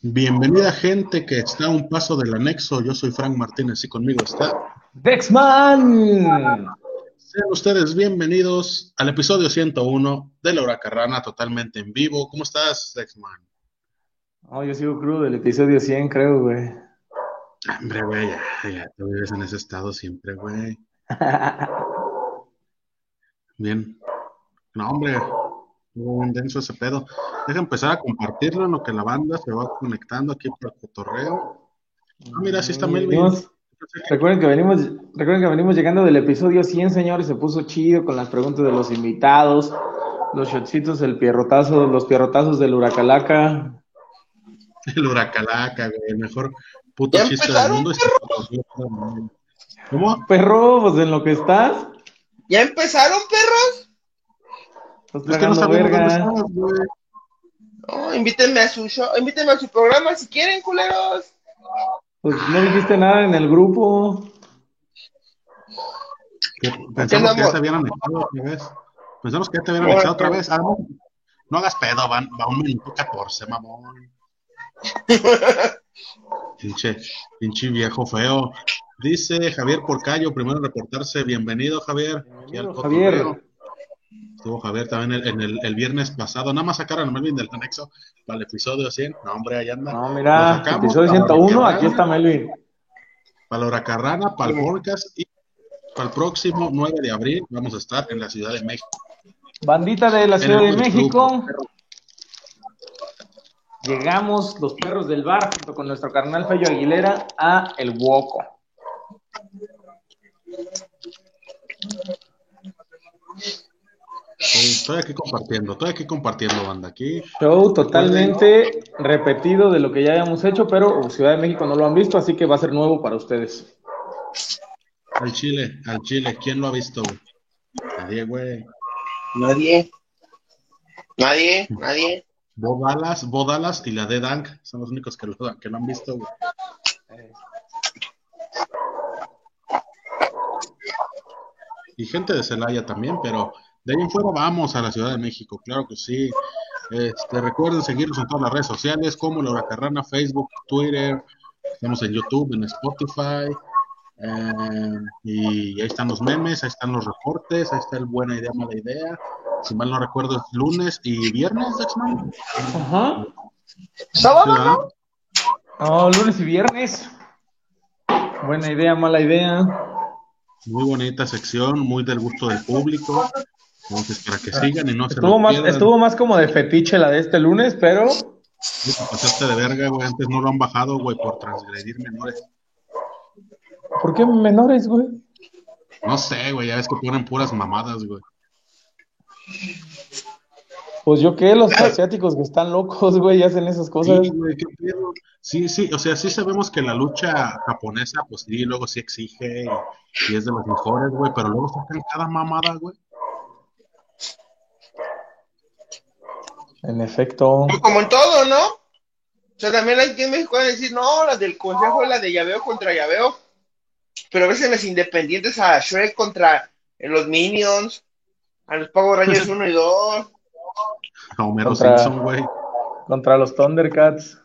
Bienvenida gente que está a un paso del anexo. Yo soy Frank Martínez y conmigo está Dexman. Sean ustedes bienvenidos al episodio 101 de La Huracarrana totalmente en vivo. ¿Cómo estás, Dexman? Oh, yo sigo crudo del episodio 100, creo, güey. Hombre, güey, ya, ya te vives en ese estado siempre, güey. Bien. No, hombre, un denso ese pedo. Deja empezar a compartirlo en lo que la banda se va conectando aquí por el cotorreo. Ah, mira, sí está Melvin. Recuerden, que venimos, recuerden que venimos llegando del episodio 100, señores. Se puso chido con las preguntas de los invitados, los shotcitos, el pierrotazo, los pierrotazos del huracalaca. El huracalaca, güey, el mejor puto ¿Ya chiste del mundo. y se- ¿Cómo? Perro, pues en lo que estás. ¿Ya empezaron, perros? Estás Es que no sabemos dónde estamos, güey. No, invítenme a su show, invítenme a su programa si quieren, culeros. Pues no dijiste nada en el grupo. Pensamos que ya te habían anexado otra vez. Pensamos que ya te habían anexado otra vez. Ah, no, no hagas pedo, van, va un minuto 14, mamón. Pinche, pinche viejo feo. Dice Javier Porcayo, primero reportarse. Bienvenido, Javier. Bienvenido. Javier. Estuvo Javier también en el, el viernes pasado. Nada más sacaron a Melvin del anexo para el episodio 100. No, hombre, ahí anda. No, mira, sacamos episodio para 101, Huracarrana, aquí está Melvin. Para la Huracarrana, para el podcast y para el próximo 9 de abril vamos a estar en la Ciudad de México. Bandita de la Ciudad el de. México. Llegamos los perros del bar junto con nuestro carnal Fello Aguilera a El Huoco. Estoy aquí compartiendo, estoy aquí compartiendo, banda. Aquí Show totalmente repetido de lo que ya habíamos hecho, pero Ciudad de México no lo han visto, así que va a ser nuevo para ustedes. al Chile, al Chile. ¿Quién lo ha visto? güey? Nadie, güey. Nadie. Nadie, nadie. Bo Dallas, Bo Dallas y la de Dank son los únicos que lo, que lo han visto, güey. Y gente de Celaya también, pero de ahí en fuera vamos a la Ciudad de México, claro que sí. Este, recuerden seguirnos en todas las redes sociales como La Huracarrana, Facebook, Twitter, estamos en YouTube, en Spotify, eh, y ahí están los memes, ahí están los reportes, ahí está el buena idea, mala idea. Si mal no recuerdo, es lunes y viernes, Dexman. Ajá. ¿Sábado? Oh, lunes y viernes. Buena idea, mala idea. Muy bonita sección, muy del gusto del público. Entonces, para que sigan y no se Estuvo lo más, pierdan. estuvo más como de fetiche la de este lunes, pero pasaste de verga, güey. Antes no lo han bajado, güey, por transgredir menores. ¿por qué menores, güey? No sé, güey, ya ves que ponen puras mamadas, güey. Pues yo qué, los asiáticos que están locos, güey, y hacen esas cosas. Sí, güey, qué pedo. Sí, sí, o sea, sí sabemos que la lucha japonesa, pues sí, luego sí exige y, y es de los mejores, güey, pero luego sacan cada mamada, güey. En efecto. Pues como en todo, ¿no? O sea, también hay que en México van a decir, no, la del consejo es la de llaveo contra llaveo. Pero a veces los independientes a Shrek contra los Minions, a los Power Rangers 1 y 2. A Homero Contra- Simpson, güey. Contra los Thundercats.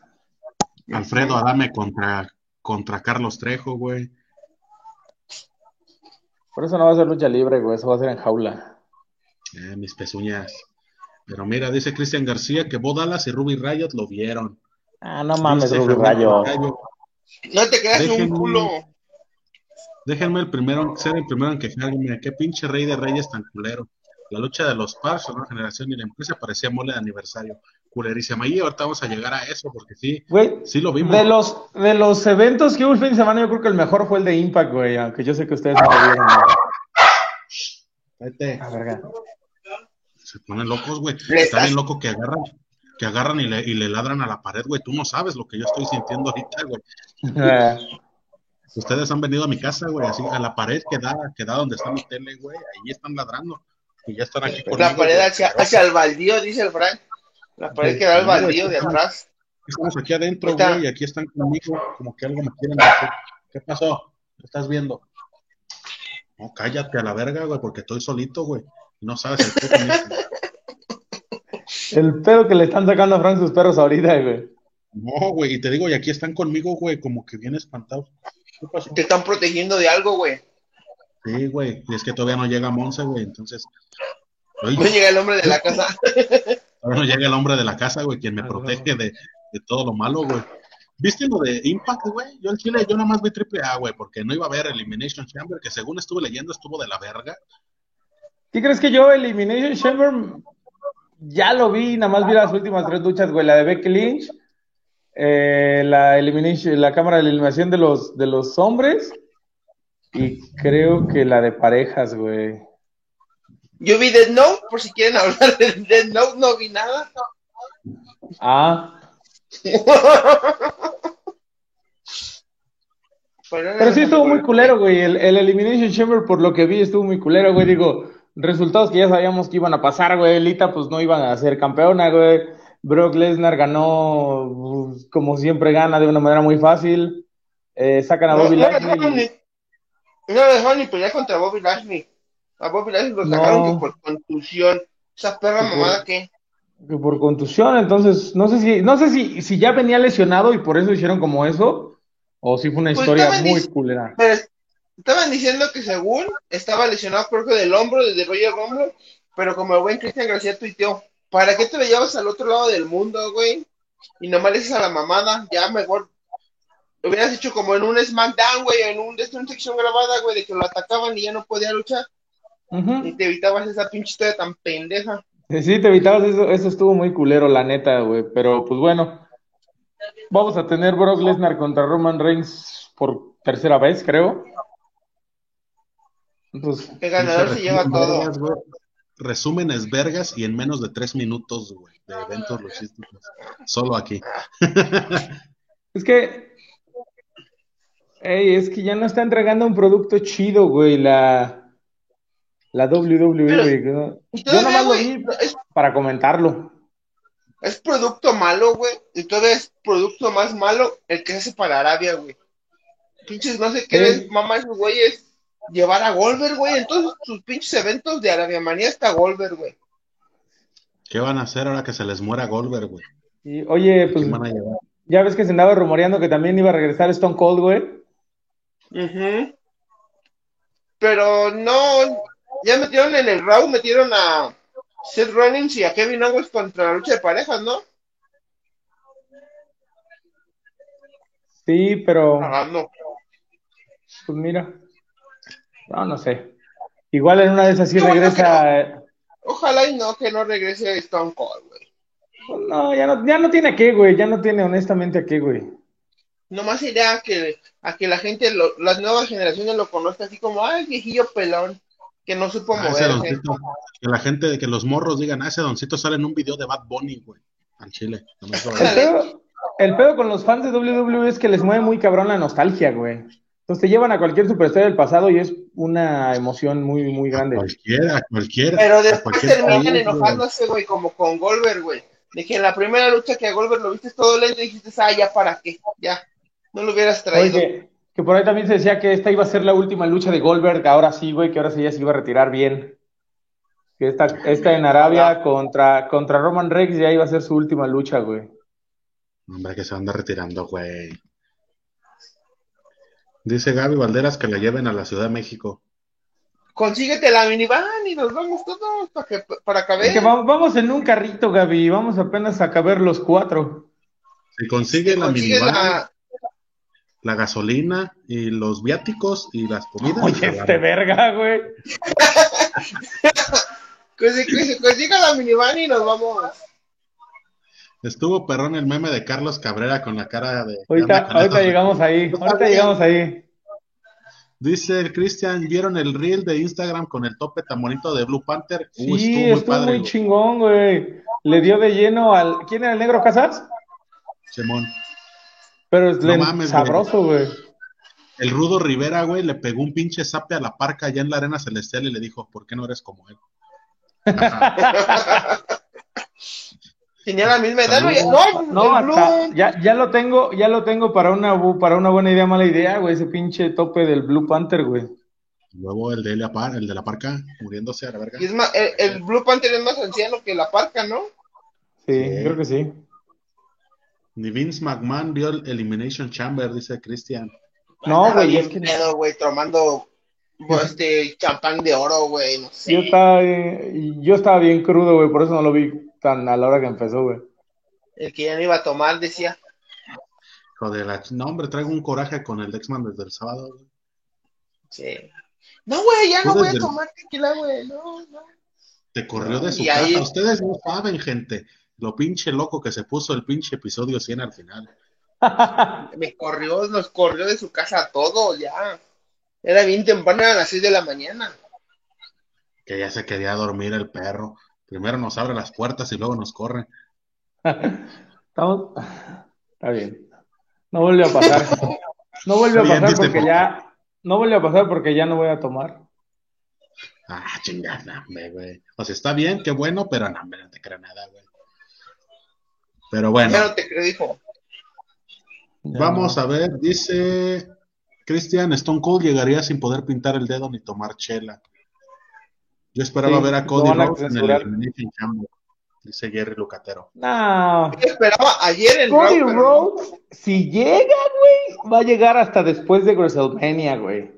Alfredo Adame contra, contra Carlos Trejo, güey. Por eso no va a ser lucha libre, güey, eso va a ser en jaula. Eh, mis pezuñas. Pero mira, dice Cristian García que Bo Dallas y Ruby Riot lo vieron. Ah, no mames, Dice Ruby Rayo. Porcayo, No te creas Déjenme- un culo. Déjenme el primero, ser el primero en quejarme. Qué pinche rey de reyes tan culero. La lucha de los pars, la nueva generación y la empresa parecía mole de aniversario. Culerísima. Y ahorita vamos a llegar a eso porque sí, Güey, sí lo vimos. de los, de los eventos que hubo el fin de semana, yo creo que el mejor fue el de Impact, güey, aunque yo sé que ustedes no lo vieron. güey. Vete. Ah, verga. Se ponen locos, güey. Está bien loco que agarran, que agarran y le, y le ladran a la pared, güey. Tú no sabes lo que yo estoy sintiendo ahorita, güey. Ustedes han venido a mi casa, güey, así a la pared que da, que da donde está mi tele, güey. Ahí están ladrando. Y ya están aquí conmigo. La pared hacia, hacia el baldío, dice el Frank. La pared que da al baldío de atrás. Estamos aquí adentro, güey, y aquí están conmigo, como que algo me quieren decir. ¿Qué pasó? ¿Qué estás viendo? No, cállate a la verga, güey, porque estoy solito, güey. No sabes el mismo. el pedo que le están sacando a Frank sus perros ahorita, güey. No, güey, y te digo, y aquí están conmigo, güey, como que bien espantados. ¿Qué pasó? Te están protegiendo de algo, güey. Sí, güey, y es que todavía no llega Monse, güey, entonces. Oye, No llega el hombre de la casa. todavía no llega el hombre de la casa, güey, quien me Ah, protege de, de todo lo malo, güey. ¿Viste lo de Impact, güey? Yo en Chile, yo nada más vi triple A, güey, porque no iba a haber Elimination Chamber, que según estuve leyendo estuvo de la verga. ¿Sí crees que yo Elimination Chamber ya lo vi? Nada más vi las últimas tres luchas, güey. La de Becky Lynch, eh, la Elimination, la cámara de eliminación de los, de los hombres y creo que la de parejas, güey. Yo vi Dead Note, por si quieren hablar de Dead Note, no vi nada. Ah, Pero, pero sí estuvo muy culero, güey. El, el Elimination Chamber, por lo que vi, estuvo muy culero, güey. Digo, resultados que ya sabíamos que iban a pasar, güey. Lita, pues no iban a ser campeona, güey. Brock Lesnar ganó, pues, como siempre gana, de una manera muy fácil. Eh, sacan a No, Bobby no le Lashley. dejaron ni, no dejaron ni pelear contra Bobby Lashley. A Bobby Lashley lo No. sacaron que por contusión. Esa perra por- mamada que. por contusión, entonces no sé si no sé si, si ya venía lesionado y por eso hicieron como eso o si fue una Pues historia muy culera. Pero estaban diciendo que según estaba lesionado creo que del hombro, desde Royal Rumble, pero como el buen Cristian García tuiteó, ¿para qué te lo llevas al otro lado del mundo, güey? Y nomás le dices a la mamada, ya mejor lo hubieras hecho como en un SmackDown, güey, en un, de una sección grabada, güey, de que lo atacaban y ya no podía luchar, y te evitabas esa pinche historia tan pendeja. Sí, te evitabas eso, eso estuvo muy culero, la neta, güey, pero pues bueno, vamos a tener Brock Lesnar contra Roman Reigns por tercera vez, creo. Pues, El ganador se lleva todo. vergas, güey. Resúmenes vergas y en menos de tres minutos, güey, de eventos luchísticos. Solo aquí. es que, ey, es que ya no está entregando un producto chido, güey, la, la WWE, Pero- güey, Yo nomás lo vi es para comentarlo. Es producto malo, güey. Y todavía es producto más malo el que se hace para Arabia, güey. Pinches, no sé qué es, mamá, esos güeyes. Llevar a Goldberg, güey. En todos sus pinches eventos de Arabia Manía está Goldberg, güey. ¿Qué van a hacer ahora que se les muera Goldberg, güey? Y, oye, pues ¿Quién van a llevar? ya ves que se andaba rumoreando que también iba a regresar Stone Cold, güey. Ujú. Pero no. Ya metieron en el Raw, metieron a Seth Rollins y a Kevin Owens contra la lucha de parejas, ¿no? Sí, pero Pagando. pues mira, no, no sé. Igual en una de esas sí No, no regresa. eh, Ojalá y no, que no regrese Stone Cold, güey. no, ya no, ya no tiene a qué, güey. Ya no tiene honestamente a qué, güey. Nomás irá a que, a que la gente, lo- las nuevas generaciones lo conozcan así como, ay, viejillo pelón, que no supo Ah, doncito. Que la gente, que los morros digan, ah, ese doncito sale en un video de Bad Bunny, güey. Al Chile. El pedo, el pedo con los fans de WWE es que les mueve muy cabrón la nostalgia, güey. Entonces te llevan a cualquier superestrella del pasado y es una emoción muy, muy grande. Cualquiera, cualquiera. Pero a después cualquier terminan país, enojándose, güey, como con Goldberg, güey. De que en la primera lucha que a Goldberg lo viste todo lento y dijiste, ah, ya para qué, ya, no lo hubieras traído. Oye, que por ahí también se decía que esta iba a ser la última lucha de Goldberg, ahora sí, güey, que ahora sí ya se iba a retirar bien. Que esta, esta en Arabia contra, contra Roman Reigns ya iba a ser su última lucha, güey. Hombre, que se anda retirando, güey. Dice Gaby Valderas que la lleven a la Ciudad de México. Consíguete la minivan y nos vamos todos para que, para caber. Es que vamos, vamos en un carrito, Gaby, vamos apenas a caber los cuatro. Si consigue la minivan, la- la gasolina y los viáticos y las comidas. Oye, este verga, güey. consiga la minivan y nos vamos. Estuvo perrón el meme de Carlos Cabrera con la cara de. Ahorita, ahorita llegamos ahí, ahorita llegamos ahí. Dice el Cristian, ¿vieron el reel de Instagram con el tope tan bonito de Blue Panther? Uh, Sí, estuvo muy estuvo padre, muy güey. chingón, güey. Le dio de lleno al. ¿Quién era el negro Casas? Simón. Pero es No güey. sabroso, güey. El Rudo Rivera, güey, le pegó un pinche zape a la parca allá en la arena celestial y le dijo, ¿por qué no eres como él? Tenía la misma edad, güey. No, No, Blue. ya, ya lo tengo, ya lo tengo para una, bu- para una buena idea, mala idea, güey, ese pinche tope del Blue Panther, güey. Luego el de, la par- el de la parca muriéndose a la verga. Y es más, el, el Blue Panther es más anciano que la parca, ¿no? Sí, Sí. creo que sí. Ni Vince McMahon vio el Elimination Chamber, dice Cristian. No, güey, es que no. pedo, güey, tomando este champán de oro, güey, no sé. Yo estaba, eh, yo estaba bien crudo, güey, por eso no lo vi tan a la hora que empezó, güey. El que ya no iba a tomar decía, Hijo de la... No, hombre, traigo un coraje con el Dexman desde el sábado. güey. sí. No, güey, ya no voy a tomar tequila, güey, no, no. Te corrió de su Y ahí- casa. Ustedes no saben, gente, lo pinche loco que se puso el pinche episodio 100 al final. Me corrió, nos corrió de su casa a todos, ya. Era bien temprano, a las 6 de la mañana. Que ya se quería dormir el perro. Primero nos abre las puertas y luego nos corre. Estamos... Está bien. No vuelve a pasar. No vuelve a pasar porque ya. No vuelve a pasar porque ya no voy a tomar. Ah, chingada, güey. O sea, está bien, qué bueno, pero no, no te creo nada, güey. Pero bueno, Ya no te creo, dijo. Ya vamos a ver, dice Cristian, Stone Cold llegaría sin poder pintar el dedo ni tomar chela. Yo esperaba Sí, ver a Cody Rhodes en el. Elimination Chamber, dice Jerry Lucatero. No. Yo esperaba ayer en Cody Raw, pero no. Rhodes, si llega, güey, va a llegar hasta después de WrestleMania, güey.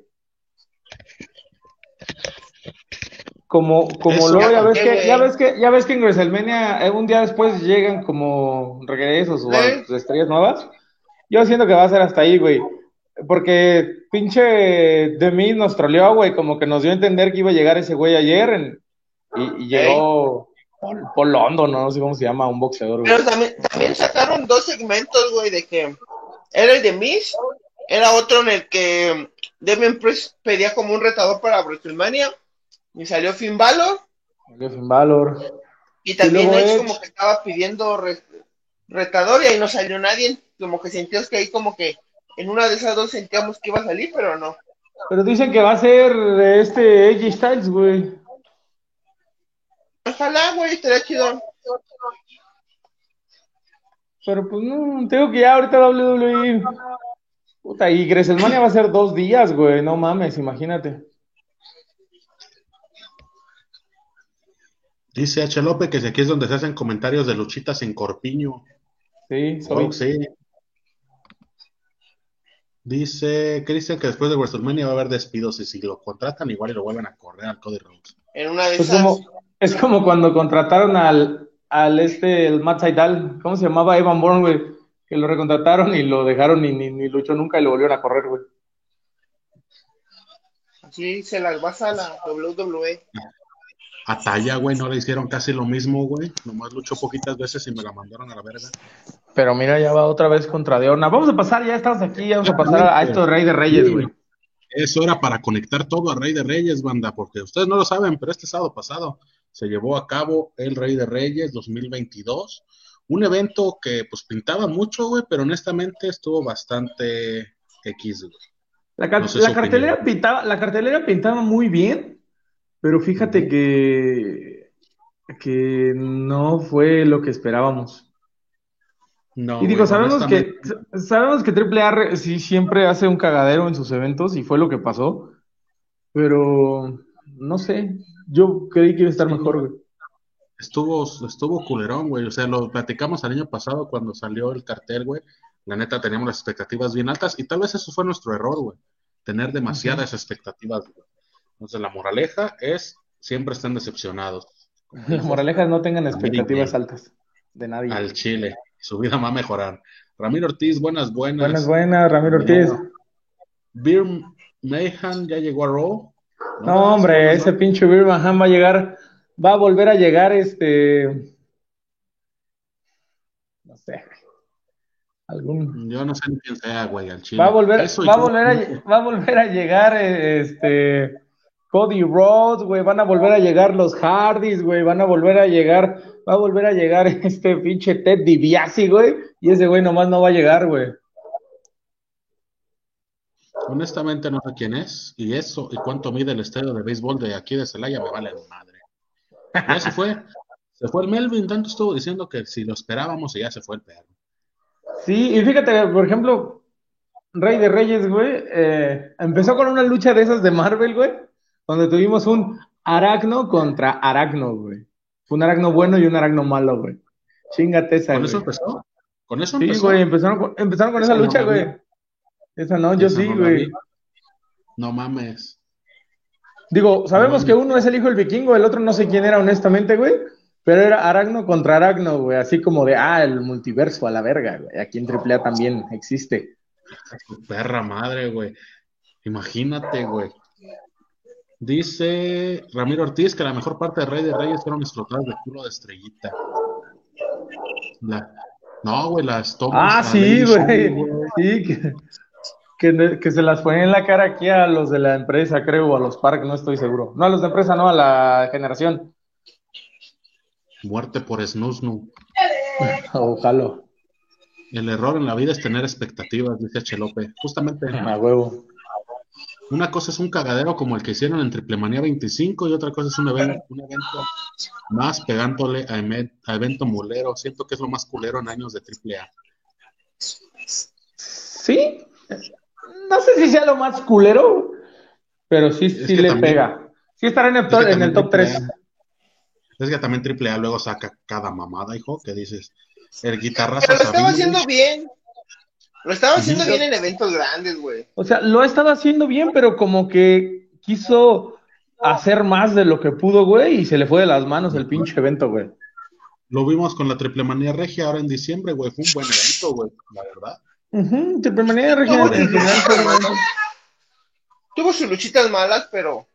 Como, como luego ya ¿por ves que, ya ves que, ya ves que en WrestleMania eh, un día después llegan como regresos o ¿Eh? estrellas nuevas. Yo siento que va a ser hasta ahí, güey. Porque pinche The Miz nos troleó, güey, como que nos dio a entender que iba a llegar ese güey ayer en- y, y llegó Paul, Paul London, no sé cómo se llama, un boxeador, güey. Pero también, también sacaron dos segmentos, güey, de que era el de Miss, era otro en el que Demian Priest pedía como un retador para WrestleMania y salió Finn Balor Salió Finn Balor. y también Edge Edge. como que estaba pidiendo re- retador y ahí no salió nadie, como que sentíamos que ahí como que en una de esas dos sentíamos que iba a salir, pero no. Pero dicen que va a ser este AJ Styles, güey. Ojalá, güey, estaría chido. Pero pues no, tengo que ya ahorita WWE. Puta, y WrestleMania va a ser dos días, güey. No mames, imagínate. Dice H. López que aquí es donde se hacen comentarios de luchitas en Corpiño. Sí, soy. Oh, sí. Dice Cristian que después de WrestleMania va a haber despidos y si lo contratan igual y lo vuelven a correr al Cody Rhodes. En una de Es esas. como, es como cuando contrataron al, al este, el Matt Sydal, ¿cómo se llamaba? Evan Bourne, güey. Que lo recontrataron y lo dejaron y ni, ni luchó nunca y lo volvieron a correr, güey. Así se las vas a la. WWE. A Talla, güey, no le hicieron casi lo mismo, güey. Nomás luchó poquitas veces y me la mandaron a la verga. Pero mira, ya va otra vez contra Deorna. Vamos a pasar, ya estamos aquí, ya vamos a pasar a, esto de Rey de Reyes, güey. Eso era para conectar todo a Rey de Reyes, banda, porque ustedes no lo saben, pero este sábado pasado se llevó a cabo el Rey de Reyes 2022. Un evento que pues pintaba mucho, güey, pero honestamente estuvo bastante X, güey. La, ca- No sé la su cartelera opinión. pintaba, la cartelera pintaba muy bien, pero fíjate que, que no fue lo que esperábamos. No, Y digo, sabemos que, sabemos que Triple R sí siempre hace un cagadero en sus eventos y fue lo que pasó, pero no sé, yo creí que iba a estar mejor, güey. Estuvo, estuvo culerón, güey. O sea, lo platicamos el año pasado cuando salió el cartel, güey. La neta teníamos las expectativas bien altas y tal vez eso fue nuestro error, güey. Tener demasiadas expectativas, güey. Entonces, la moraleja es siempre estén decepcionados. La moraleja es no tengan expectativas altas de nadie. Al Chile. Su vida va a mejorar. Ramiro Ortiz, buenas, buenas. Buenas, buenas, Ramiro Ortiz. Beer Mayhan ya llegó a Raw. No, hombre, ese pinche Birmingham va a llegar, va a volver a llegar este, no sé, algún, Yo no sé ni quién sea, güey, al Chile. va a volver, va a yo- volver a, va a volver a llegar este Cody Rhodes, güey, van a volver a llegar los Hardys, güey, van a volver a llegar, va a volver a llegar este pinche Ted DiBiase, güey, y ese güey nomás no va a llegar, güey. Honestamente no sé quién es. Y eso, y cuánto mide el estadio de béisbol de aquí de Celaya, me vale madre. Ya se fue. Se fue el Melvin, tanto estuvo diciendo que si lo esperábamos y ya se fue el perro. Sí, y fíjate, por ejemplo, Rey de Reyes, güey, eh, empezó con una lucha de esas de Marvel, güey, donde tuvimos un Aracno contra Aracno, güey. Fue un Aracno bueno y un Aracno malo, güey. Chingate esa, ¿Con güey. eso empezó? Con eso Sí, empezó. güey, empezaron con, empezaron con Esa lucha, güey. Esa no, yo Esa sí, no güey. No mames. Digo, sabemos No. que uno es el hijo del vikingo, el otro no sé quién era honestamente, güey. Pero era Aragno contra Aragno, güey. Así como de, ah, el multiverso a la verga, güey. Aquí en AAA también existe. Perra madre, güey. Imagínate, güey. Dice Ramiro Ortiz que la mejor parte de Rey de Reyes fueron explotadas de culo de estrellita. La- No, güey, las tomas. Ah, sí, güey. Sí, que, que, que se las ponen en la cara aquí a los de la empresa, creo, o a los parques, no estoy seguro. No, a los de empresa, no, a la generación. Muerte por Snusnu. Ojalá. El error en la vida es tener expectativas, dice Chelope. Justamente, A huevo. Una cosa es un cagadero como el que hicieron en Triplemanía 25 y otra cosa es un evento, un evento más pegándole a, evento mulero. Siento que es lo más culero en años de AAA. Sí. No sé si sea lo más culero, pero sí, sí le también- pega. Sí estará en el, Es to- que en el top 3. AAA Es que también AAA luego saca cada mamada, hijo, que dices, el guitarrazo Pero lo estaba haciendo bien. Lo estaba haciendo bien en eventos grandes, güey. O sea, lo ha estado haciendo bien, pero como que quiso hacer más de lo que pudo, güey, y se le fue de las manos el pinche evento, güey. Lo vimos con la Triplemanía Regia ahora en diciembre, güey. Fue un buen evento, güey, la verdad. Ujú, Triple Manía Regia Tuvo en general. Tuvo sus luchitas malas, pero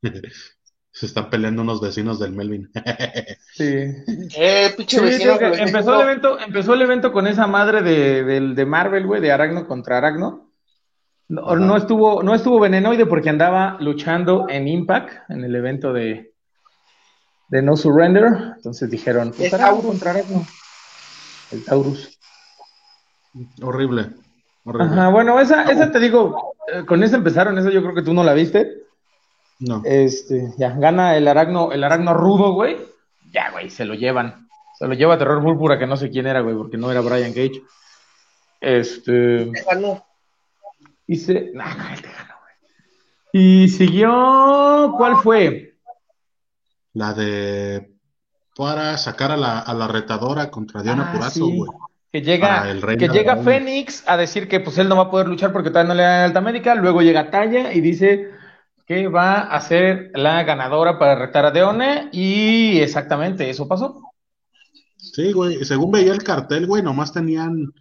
Se están peleando unos vecinos del Melvin. Sí. eh, pinche Sí, vecino que empezó el evento, empezó el evento con esa madre de, del- de Marvel, güey, de Aragno contra Aragno. No, Ajá. no estuvo, no estuvo Venenoide porque andaba luchando en Impact, en el evento de, de No Surrender. Entonces dijeron, pues El Aragno Taurus. contra Aragno. El Taurus. horrible, horrible. Ajá, bueno, esa, esa te digo, eh, con esa empezaron, esa yo creo que tú no la viste. No. Este, ya, gana el Aragno, el Aragno rudo, güey. Ya, güey, se lo llevan. Se lo lleva Terror Púrpura, que no sé quién era, güey, porque no era Brian Cage. Este, ganó. y se, nah, no, él te ganó, güey. Y siguió, ¿cuál fue? La de para sacar a la, a la retadora contra Diana Ah, Purazo, sí. güey. Que llega, el que llega. Fénix a decir que pues él no va a poder luchar porque todavía no le dan alta médica. Luego llega Talla y dice que va a ser la ganadora para retar a Deone. Y exactamente, eso pasó. Sí, güey. Según veía el cartel, güey, nomás tenían,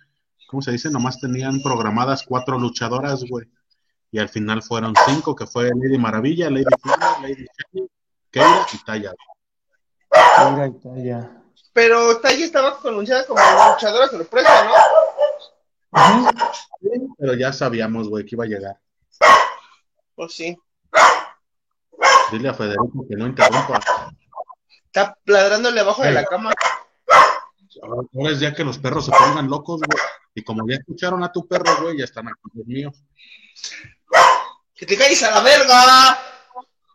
¿cómo se dice? Nomás tenían programadas cuatro luchadoras, güey. Y al final fueron cinco, que fue Lady Maravilla, Lady Flama, Lady Shani, Keira y Taya. Mira, Talla. Pero Taya estaba anunciada como luchadora sorpresa, ¿no? Ujú. Pero ya sabíamos, güey, que iba a llegar. Pues sí. Dile a Federico que no interrumpa. Está ladrándole abajo de la cama. Ahora es ya que los perros se pongan locos, güey. Y como ya escucharon a tu perro, güey, ya están aquí los míos. ¡Que te calles a la verga!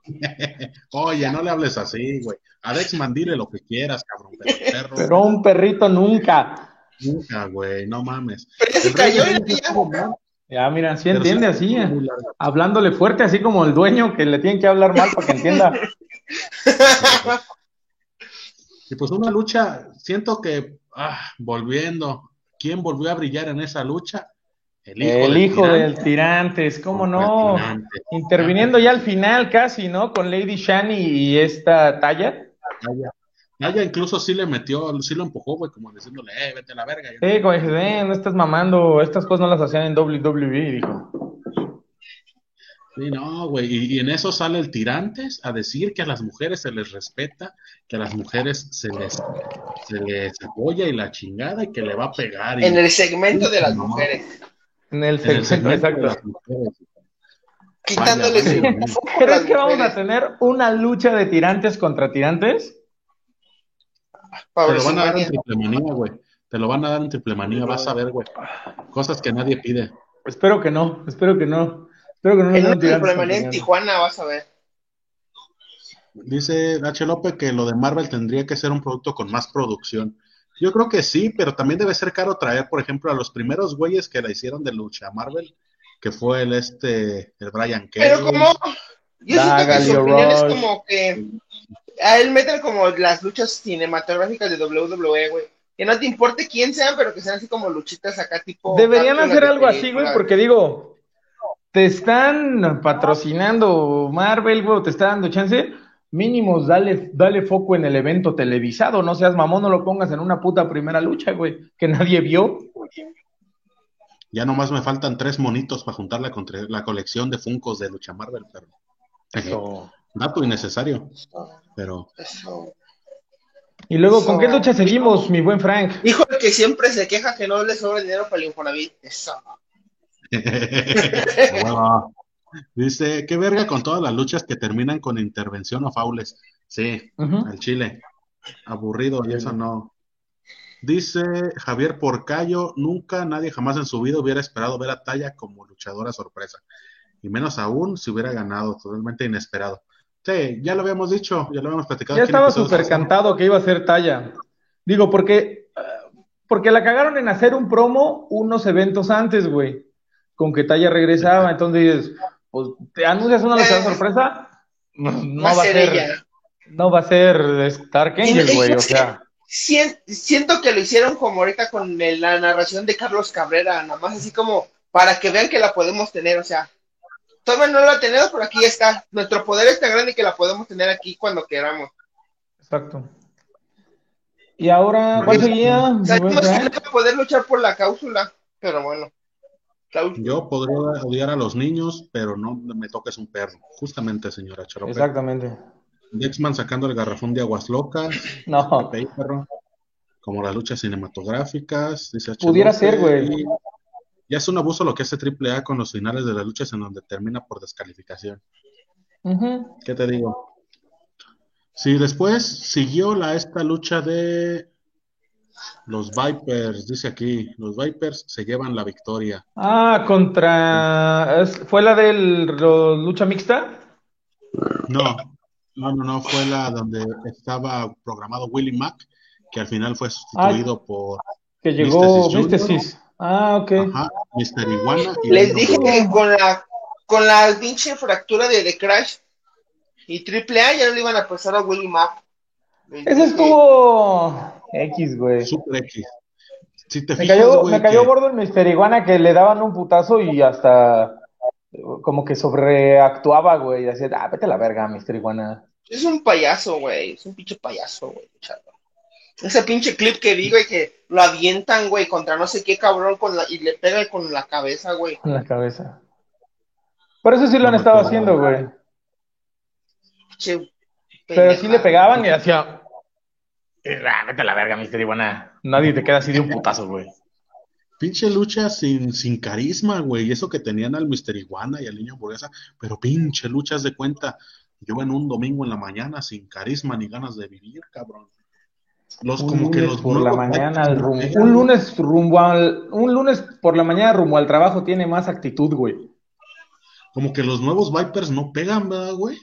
Oye, no le hables así, güey. A Dexman dile lo que quieras, cabrón. Pero el perro, Pero un perrito nunca. nunca, güey, no mames. Pero ya se El cayó y Reyes ya. mira, sí entiende sí así, eh. hablándole fuerte, así como el dueño que le tienen que hablar mal para que entienda. Y pues una lucha, siento que, ah, volviendo, ¿quién volvió a brillar en esa lucha? El hijo, El del hijo tirante. del Tirantes, ¿cómo no? Tirante. Interviniendo ya al final casi, ¿no? Con Lady Shani y esta talla. Naya, Naya incluso sí le metió, sí lo empujó, güey, como diciéndole, eh, vete a la verga. Sí, como dije, "Eh, no estás mamando, estas cosas no las hacían en WWE, dijo. Sí, no, güey, y, y en eso sale el tirantes a decir que a las mujeres se les respeta, que a las mujeres se les, se les apoya y la chingada y que le va a pegar. y- En el segmento de las No. mujeres. En el en el segmento, segmento de exacto. las mujeres. Quitándole Vaya, su vaya, enfoque a ¿Crees que vamos a tener una lucha de tirantes contra tirantes? Te lo van a dar en triplemanía, güey. Te lo van a dar en triplemanía, vas a ver, güey. Cosas que nadie pide. Espero que no, espero que no. Espero que no nos En WrestleMania en Tijuana vas a ver. Dice H. López que lo de Marvel tendría que ser un producto con más producción. Yo creo que sí, pero también debe ser caro traer, por ejemplo, a los primeros güeyes que la hicieron de lucha a Marvel, que fue el este, el Brian Pero Cage. como. Yo siento que su opinión es como que. A él meten como las luchas cinematográficas de WWE, güey. que no te importe quién sean, pero que sean así como luchitas acá tipo. Deberían hacer de algo así, güey, porque digo, te están patrocinando Marvel, güey, te está dando chance. Mínimos, dale, dale foco en el evento televisado, no seas mamón, no lo pongas en una puta primera lucha, güey, que nadie vio. Ya nomás me faltan tres monitos para juntar la, la colección de Funcos de Lucha Marvel, pero Eso. dato innecesario, pero Eso. Y luego, ¿con qué lucha seguimos, mi buen Frank? Hijo el que siempre se queja que no le sobra dinero para el Infonavit. Eso. Bueno, dice, qué verga con todas las luchas que terminan con intervención o faules. Sí, al Chile. Aburrido y eso no. Dice Javier Porcayo, nunca nadie jamás en su vida hubiera esperado ver a Talla como luchadora sorpresa. Y menos aún si hubiera ganado, totalmente inesperado. Sí, ya lo habíamos dicho, ya lo habíamos platicado. Ya estaba súper cantado que iba a ser talla. Digo, porque, eh, porque la cagaron en hacer un promo unos eventos antes, güey. Con que talla regresaba. Entonces, pues, te anuncias una luchadora sorpresa. No, no Va a va a ser ser, ella. no va a ser Stark Angel, güey. O sea, sien- siento que lo hicieron como ahorita con la narración de Carlos Cabrera, nada más así como para que vean que la podemos tener, o sea, todavía no la tenemos, pero aquí está. Nuestro poder es tan grande que la podemos tener aquí cuando queramos. exacto. Y ahora, ¿cuál buen Sabemos que no a poder luchar por la cápsula, pero bueno. Yo podría odiar a los niños, pero no me toques un perro. Justamente, señora Charope. Exactamente. Dexman sacando el garrafón de aguas locas. No, perro. Como las luchas cinematográficas. Dice. Pudiera ser, güey. Ya es un abuso lo que hace AAA con los finales de las luchas en donde termina por descalificación. ¿Qué te digo? Sí, después siguió la esta lucha de los Vipers, dice aquí, los Vipers se llevan la victoria. Ah, contra. ¿Fue la del lo- lucha mixta? No, no, no, no, fue la donde estaba programado Willie Mack, que al final fue sustituido por Que llegó. Místesis. Ah, ok. ajá, Mr. Iguana y Les dije que con la con la pinche fractura de The Crash y AAA ya no le iban a pasar a Willy. Les Ese estuvo X, güey. Super X. Si te Me fijas, cayó, güey, me cayó que- gordo el Mister Iguana que le daban un putazo y hasta eh, como que sobreactuaba, güey. Decía, ah, vete a la verga, Mister Iguana. Es un payaso, güey. Es un pinche payaso, güey. Ese pinche clip que vi, güey, que lo avientan, güey, contra no sé qué cabrón con la, y le pega con la cabeza, güey. En la cabeza. Por eso sí lo han estado haciendo, güey. Pero sí le pegaban y hacía. Ah, vete a la verga, Mister Iguana. Nadie te queda así de un putazo, güey. Pinche lucha sin, sin carisma, güey. Y eso que tenían al Mr. Iguana y al niño hamburguesa, pero pinche luchas de cuenta. Yo en un domingo en la mañana sin carisma ni ganas de vivir, cabrón. Los Un como que lunes los por la mañana, al no rumbo- pegan, un güey. lunes rumbo al, un lunes por la mañana rumbo al trabajo tiene más actitud, güey. Como que los nuevos Vipers no pegan, ¿verdad, güey?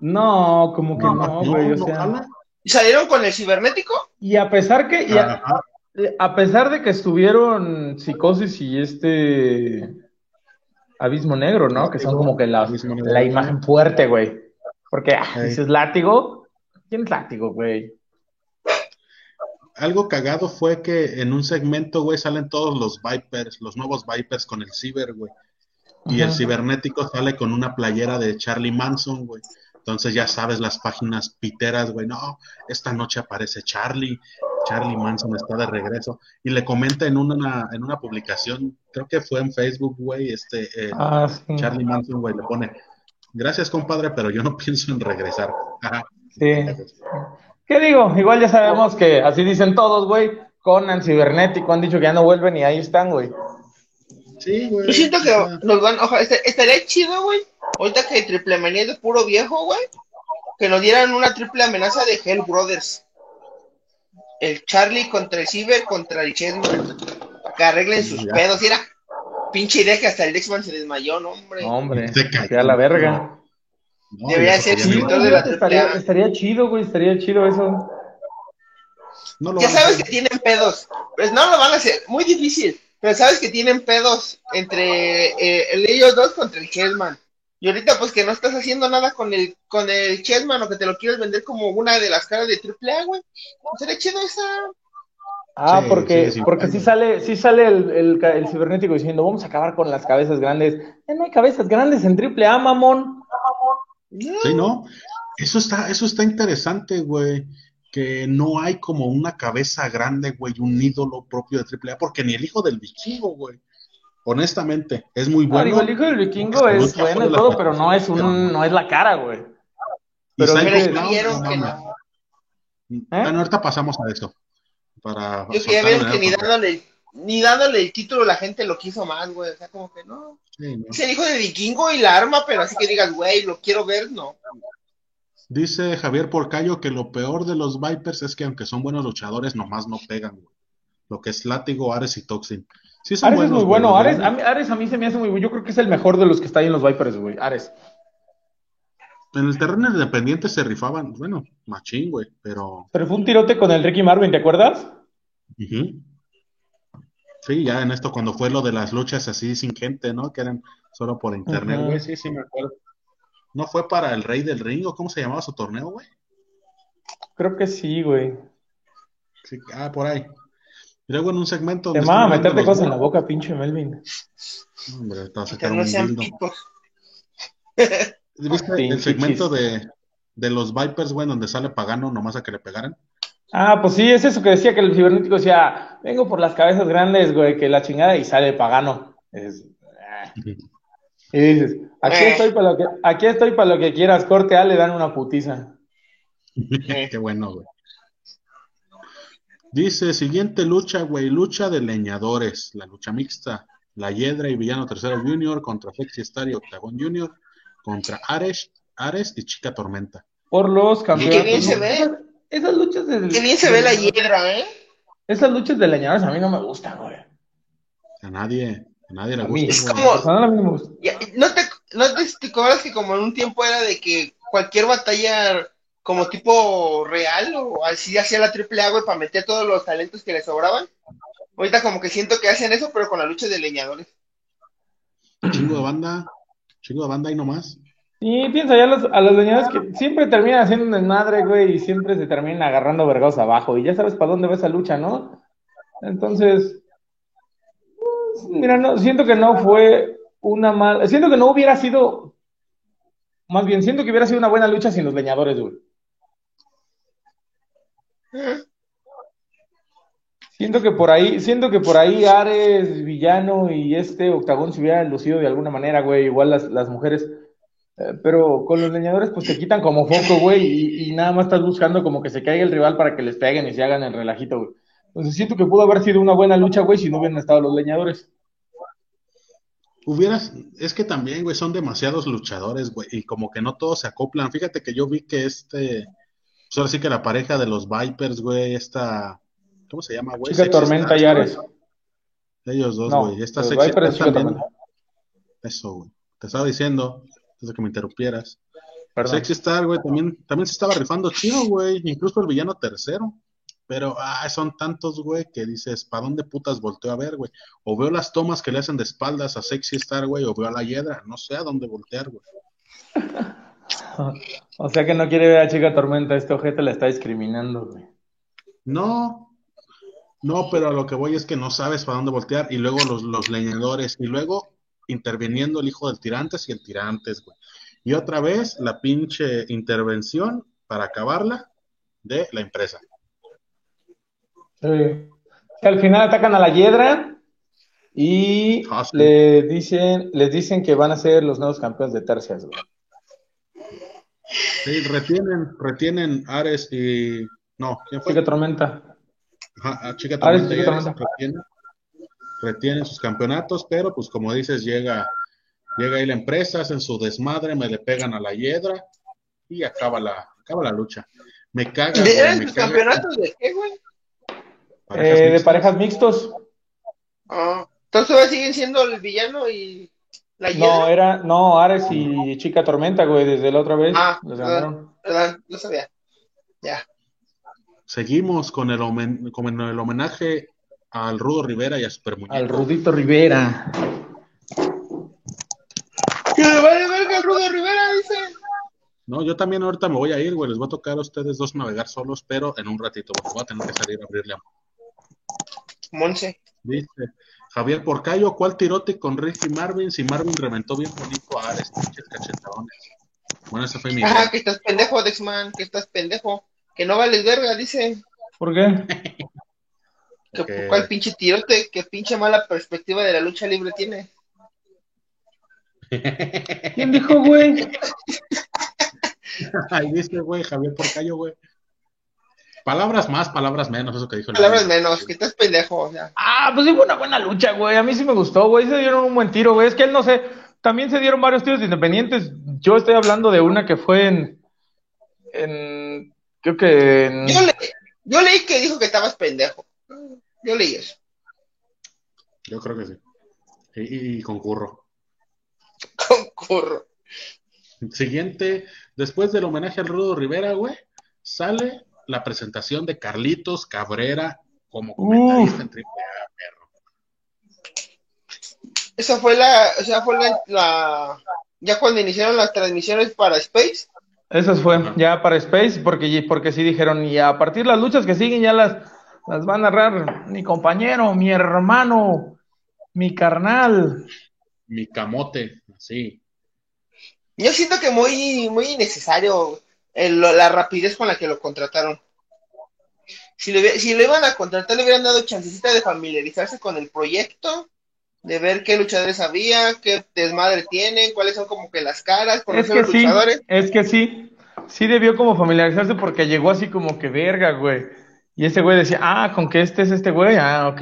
No, como que no, güey, o no sea. ¿Y salieron con el cibernético? Y a pesar que, y a, pesar de que estuvieron Psicosis y este Abismo Negro, ¿no? Que son como que la, la imagen fuerte, güey. Porque ah, dices látigo, ¿quién es látigo, güey? Algo cagado fue que en un segmento, güey, salen todos los Vipers, los nuevos Vipers con el Ciber, güey. Y el cibernético sale con una playera de Charlie Manson, güey. Entonces ya sabes las páginas piteras, güey. No, esta noche aparece Charlie. Charlie Manson está de regreso. Y le comenta en una, en una publicación, creo que fue en Facebook, güey, este eh, Ah, sí. Charlie Manson, güey, le pone, gracias compadre, pero yo no pienso en regresar. Ajá. Sí. ¿Qué digo? Igual ya sabemos que así dicen todos, güey. Conan, Cibernético, han dicho que ya no vuelven y ahí están, güey. Sí, güey. Yo siento que nos van, ojalá, este- estaría chido, güey. Ahorita que triple manía es de puro viejo, güey. Que nos dieran una triple amenaza de Hell Brothers. El Charlie contra el Ciber contra el Chessman. Que arreglen sus Ya. pedos. Y era pinche idea que hasta el Dexman se desmayó, no, hombre. No, hombre, Se cayó. que a la verga. No, Debería ser escritor de la estaría, AAA. estaría chido, güey, estaría chido eso. no lo Ya sabes que tienen pedos. Pues no lo van a hacer. Muy difícil. Pero sabes que tienen pedos entre eh, el- ellos dos contra el Chessman. Y ahorita pues que no estás haciendo nada con el con el Chessman o que te lo quieres vender como una de las caras de AAA, güey. Sería chido esa. Ah, Sí, porque, sí, sí, porque sí sale, sí sale el, el cibernético diciendo, vamos a acabar con las cabezas grandes. Eh, no hay cabezas grandes en triple A, Sí, ¿no? Eso está, eso está interesante, güey. Que no hay como una cabeza grande, güey, un ídolo propio de AAA, porque ni el hijo del vikingo, güey. Honestamente, es muy Ah, bueno. digo, el hijo del vikingo es bueno y de todo, pero no es un, no es la cara, güey. Y pero vieron que no. Bueno, ahorita pasamos a eso. Para Yo que ya vieron que ni dándole, ni dándole el título la gente lo quiso más, güey. O sea, como que no. sí, ¿no? Es el hijo de vikingo y la arma, pero así que digas, güey, lo quiero ver, no. Dice Javier Porcayo que lo peor de los Vipers es que aunque son buenos luchadores, nomás no pegan, güey. Lo que es Látigo, Ares y Toxin. Sí son Ares es buenos, muy güey, bueno. Ares a, mí, Ares a mí se me hace muy bueno. Yo creo que es el mejor de los que está ahí en los Vipers, güey. Ares. En el terreno independiente se rifaban, bueno, machín, güey, pero... Pero fue un tirote con el Ricky Marvin, ¿te acuerdas? Ujú. Sí, ya en esto cuando fue lo de las luchas así sin gente, ¿no? Que eran solo por internet, güey, sí, sí me acuerdo. ¿No fue para el Rey del Ring o cómo se llamaba su torneo, güey? Creo que sí, güey. Sí, ah, por ahí. Y luego en un segmento Te están hablando meterte cosas en la boca, pinche Melvin. Hombre, te va a sacar un dildo. ¿Viste el segmento de, de los Vipers, güey, donde sale pagano nomás a que le pegaran? Ah, pues sí, es eso que decía que el cibernético decía, vengo por las cabezas grandes, güey, que la chingada y sale pagano. Es- ah. Y dices, aquí Eh. estoy para lo que, aquí estoy para lo que quieras, corte A, le dan una putiza. Qué bueno, güey. Dice, siguiente lucha, güey, lucha de leñadores, la lucha mixta, la Hiedra y Villano Tercero Junior contra Sexy Star y Octagon Junior, contra Ares, Ares y Chica Tormenta. Por los campeonatos. bien se ve. Esas, luchas de, Qué bien se ve la hiedra, ¿eh? Esas luchas de leñadores a mí no me gustan, güey. A nadie, a nadie le gusta, Es como- a mí no me gusta. Ya, ¿No te, no te, te acuerdas que como en un tiempo era de que cualquier batalla como tipo real o así hacía la triple A, güey, para meter todos los talentos que le sobraban? Ahorita como que siento que hacen eso, pero con la lucha de leñadores. Chingo de banda, chingo de banda y nomás. Y piensa ya a los, a los leñadores que siempre terminan haciendo un desmadre, güey, y siempre se terminan agarrando vergados abajo. Y ya sabes para dónde va esa lucha, ¿no? Entonces, mira, no, siento que no fue una mala. Siento que no hubiera sido. Más bien, siento que hubiera sido una buena lucha sin los leñadores, güey. Siento que por ahí, siento que por ahí Ares, Villano y este Octagón se hubieran lucido de alguna manera, güey, igual las, las mujeres. Eh, pero con los leñadores, pues te quitan como foco, güey, y, y nada más estás buscando como que se caiga el rival para que les peguen y se hagan el relajito, güey. Entonces siento que pudo haber sido una buena lucha, güey, si no hubieran estado los leñadores. Hubieras, es que también, güey, son demasiados luchadores, güey, y como que no todos se acoplan. Fíjate que yo vi que este, pues ahora sí que la pareja de los Vipers, güey, esta, ¿cómo se llama, güey? Chica Sexy Tormenta Stars, y Ares. güey. Ellos dos, No, güey. Esta Sexy Vipers y Stars Chica también. Tormenta. Eso, güey. Te estaba diciendo, antes de que me interrumpieras. Perdón. Sexy Star, güey, también, también se estaba rifando chido, güey. Incluso el villano tercero. Pero, ah, son tantos, güey, que dices, ¿para dónde putas volteo a ver, güey? O veo las tomas que le hacen de espaldas a Sexy Star, güey, o veo a la hiedra. No sé a dónde voltear, güey. O sea que no quiere ver a Chica Tormenta, este ojete la está discriminando, güey. No, no, pero a lo que voy es que no sabes para dónde voltear. Y luego los, los leñadores. Y luego interviniendo el hijo del tirantes y el tirantes, güey. Y otra vez la pinche intervención para acabarla de la empresa. Sí. Al final atacan a la Hiedra y Ah, le dicen, les dicen que van a ser los nuevos campeones de tercias, güey. Sí, retienen, retienen Ares y. No, ¿quién fue? Chica Tormenta. Ajá, a Chica Tormenta Chica Ares Tormenta. retienen, retienen sus campeonatos, pero pues como dices, llega, llega ahí la empresa, hacen su desmadre, me le pegan a la hiedra y acaba la, acaba la lucha. Me caga, ¿De eran caga. campeonatos de qué, güey? Parejas Eh, de parejas mixtos. Ah, entonces todavía siguen siendo el villano y la No, hiedra. era, no, Ares y Chica Tormenta, güey, desde la otra vez. Ah, los ganaron. ¿Verdad? No sabía. Ya. Seguimos con el, homen- con el homenaje al Rudo Rivera y a Super Muñeco. Al Rudito Rivera. Que le vale verga el Rudo Rivera, dice. No, yo también ahorita me voy a ir, güey. Les voy a tocar a ustedes dos navegar solos, pero en un ratito, porque voy a tener que salir a abrirle a Monse. Dice Javier Porcayo, ¿cuál tirote con Ricky Marvin? Si Marvin reventó bien bonito a Ares, pinches cachetadones. Bueno, ese fue mi. Ajá, que estás pendejo, Dexman, que estás pendejo. Que no vales verga, dice. ¿Por qué? Que. ¿Cuál pinche tirote? ¿Qué pinche mala perspectiva de la lucha libre tiene? ¿Quién dijo, güey? Ahí dice, güey, Javier Porcayo, güey. Palabras más, palabras menos, eso que dijo Palabras menos, que estás pendejo. O sea. Ah, pues sí fue una buena lucha, güey. A mí sí me gustó, güey. Se dieron un buen tiro, güey. Es que él no sé. También se dieron varios tiros independientes. Yo estoy hablando de una que fue en. en creo que en. Yo, le, yo leí que dijo que estabas pendejo. Yo leí eso. Yo creo que sí. Y, concurro. Concurro. Siguiente, después del homenaje al Rudo Rivera, güey, sale la presentación de Carlitos Cabrera como comentarista en Triple A, perro. Esa fue la, o sea, fue la, la- ya cuando iniciaron las transmisiones para Space. Esas fue ya para Space, porque, porque sí dijeron, y a partir de las luchas que siguen ya las, las va a narrar mi compañero, mi hermano, mi carnal. Mi camote, así. Yo siento que muy, muy innecesario el- la rapidez con la que lo contrataron. Si, le, si lo iban a contratar, le hubieran dado chancecita de familiarizarse con el proyecto, de ver qué luchadores había, qué desmadre tienen, cuáles son como que las caras, Es que los sí, luchadores. es que sí, sí debió como familiarizarse porque llegó así como que verga, güey. Y ese güey decía, ah, con que este es este güey, ah, ok.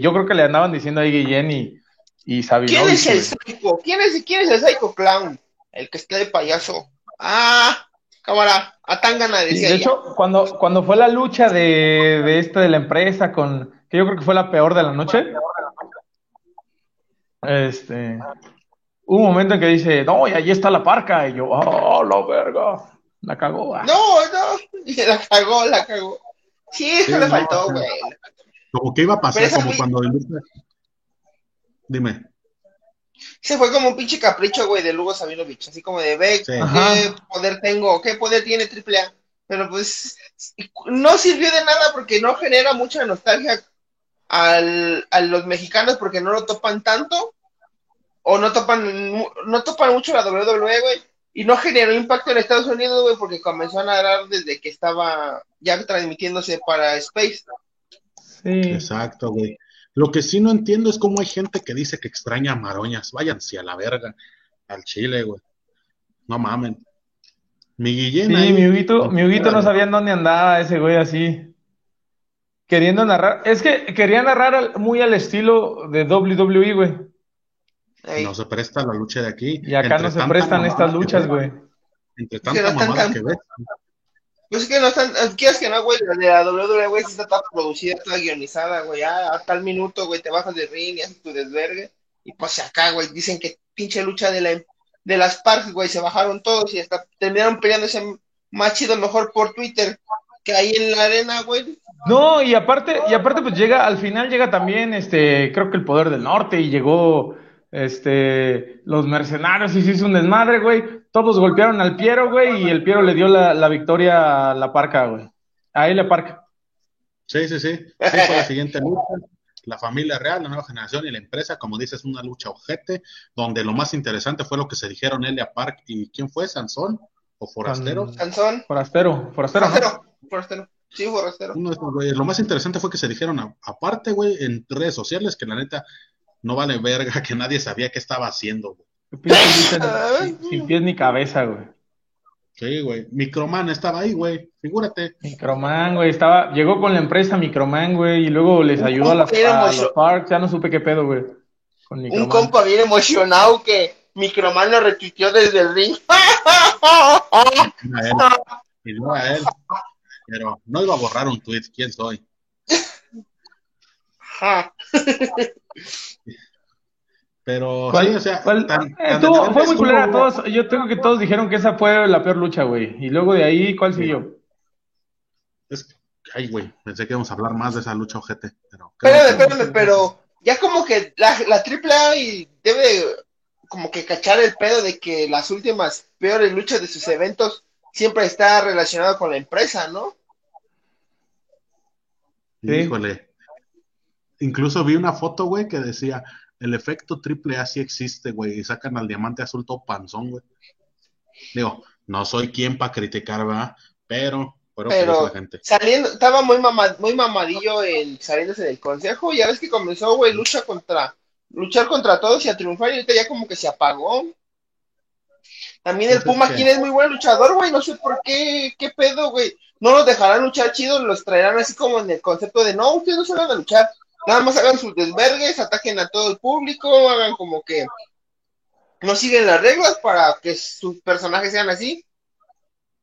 Yo creo que le andaban diciendo ahí Guillén y, y Sabinovich, ¿Quién es el psycho? ¿Quién es, ¿Quién es el psycho clown? El que está de payaso. Ah, cámara, a Tangana decía de ella. hecho, cuando, cuando fue la lucha de, de esta de la empresa con, que yo creo que fue la peor de la noche, este, hubo un momento en que dice, no, y allí está la parca, y yo, oh, la verga, la cagó, ah. No, no, y la cagó, la cagó. Sí, eso Sí, le no, faltó, güey. Como que iba a pasar, como fue- cuando Dime. Se fue como un pinche capricho, güey, de Lugo Sabinovich. Así como de, ve, Sí. ¿qué Ajá. poder tengo? ¿Qué poder tiene AAA? Pero pues no sirvió de nada porque no genera mucha nostalgia al, a los mexicanos porque no lo topan tanto. O no topan, no topan mucho la WWE, güey. Y no generó impacto en Estados Unidos, güey, porque comenzó a narrar desde que estaba ya transmitiéndose para Space. Sí. Exacto, güey. Lo que sí no entiendo es cómo hay gente que dice que extraña a Maroñas. Váyanse a la verga, al Chile, güey. No mamen. Mi Guillén Sí, ahí- mi Huguito, mi Huguito no sabía en dónde andaba ese güey así. Queriendo narrar. Es que quería narrar al- muy al estilo de WWE, güey. No se presta la lucha de aquí. Y acá Entre no se prestan estas luchas, güey. Entre que tanta no están mamada tan- que ves. Pues es que no están, quieres que no, güey, la de la WWE, güey, está toda producida, toda guionizada, güey, ah, a tal minuto, güey, te bajas de ring y haces tu desvergue, y pues acá, güey, dicen que pinche lucha de la, de las parques, güey, se bajaron todos y hasta terminaron peleándose más chido mejor por Twitter que ahí en la arena, güey. No, y aparte, y aparte, pues llega, al final llega también, este, creo que el poder del norte, y llegó, este, los mercenarios, y se hizo un desmadre, güey. Todos golpearon al Piero, güey, y el Piero le dio la, la victoria a la parca, güey. A él la parca. Sí, sí, sí. Sí, fue la siguiente lucha. La familia real, la nueva generación y la empresa, como dices, una lucha ojete, donde lo más interesante fue lo que se dijeron Elia Park y ¿quién fue? ¿Sansón o Forastero? Sansón, Forastero, forastero, ¿no? forastero, forastero, sí, forastero. Uno de estos güeyes. Lo más interesante fue que se dijeron aparte, güey, en redes sociales, que la neta no vale verga, que nadie sabía qué estaba haciendo, güey. Sin, sin pies ni cabeza, güey. Sí, güey. Microman estaba ahí, güey. Figúrate. Microman, güey, estaba, llegó con la empresa Microman, güey, y luego les ayudó a, las, a los Parks, ya no supe qué pedo, güey. Con Un Microman. compa bien emocionado que Microman lo retuiteó desde el ring. A él. Y no a él. Pero no iba a borrar un tweet. ¿Quién soy? Ajá. Pero ¿Cuál- sí, o sea, cuál- tan- eh, tan fue muy culera. Todos, yo tengo que todos dijeron que esa fue la peor lucha, güey. Y luego de ahí, ¿cuál siguió? Es que- ay, güey, pensé que íbamos a hablar más de esa lucha ojete. Pero, Espérame, espérame, pero ya como que la, la AAA y debe como que cachar el pedo de que las últimas peores luchas de sus eventos siempre está relacionado con la empresa, ¿no? Sí. Híjole. Incluso vi una foto, güey, que decía, el efecto triple A sí existe, güey, y sacan al diamante azul todo panzón, güey. Digo, no soy quien para criticar, ¿verdad? Pero, pero, Pero la gente. saliendo, estaba muy, mama- muy mamadillo en saliéndose del consejo. Ya ves que comenzó, güey, lucha contra, luchar contra todos y a triunfar. Y ahorita ya como que se apagó. También el Pues Puma King es muy buen luchador, güey. No sé por qué, qué pedo, güey. No los dejarán luchar chido, los traerán así como en el concepto de no, ustedes no a luchar. Nada más hagan sus desvergues, ataquen a todo el público, hagan como que no siguen las reglas para que sus personajes sean así.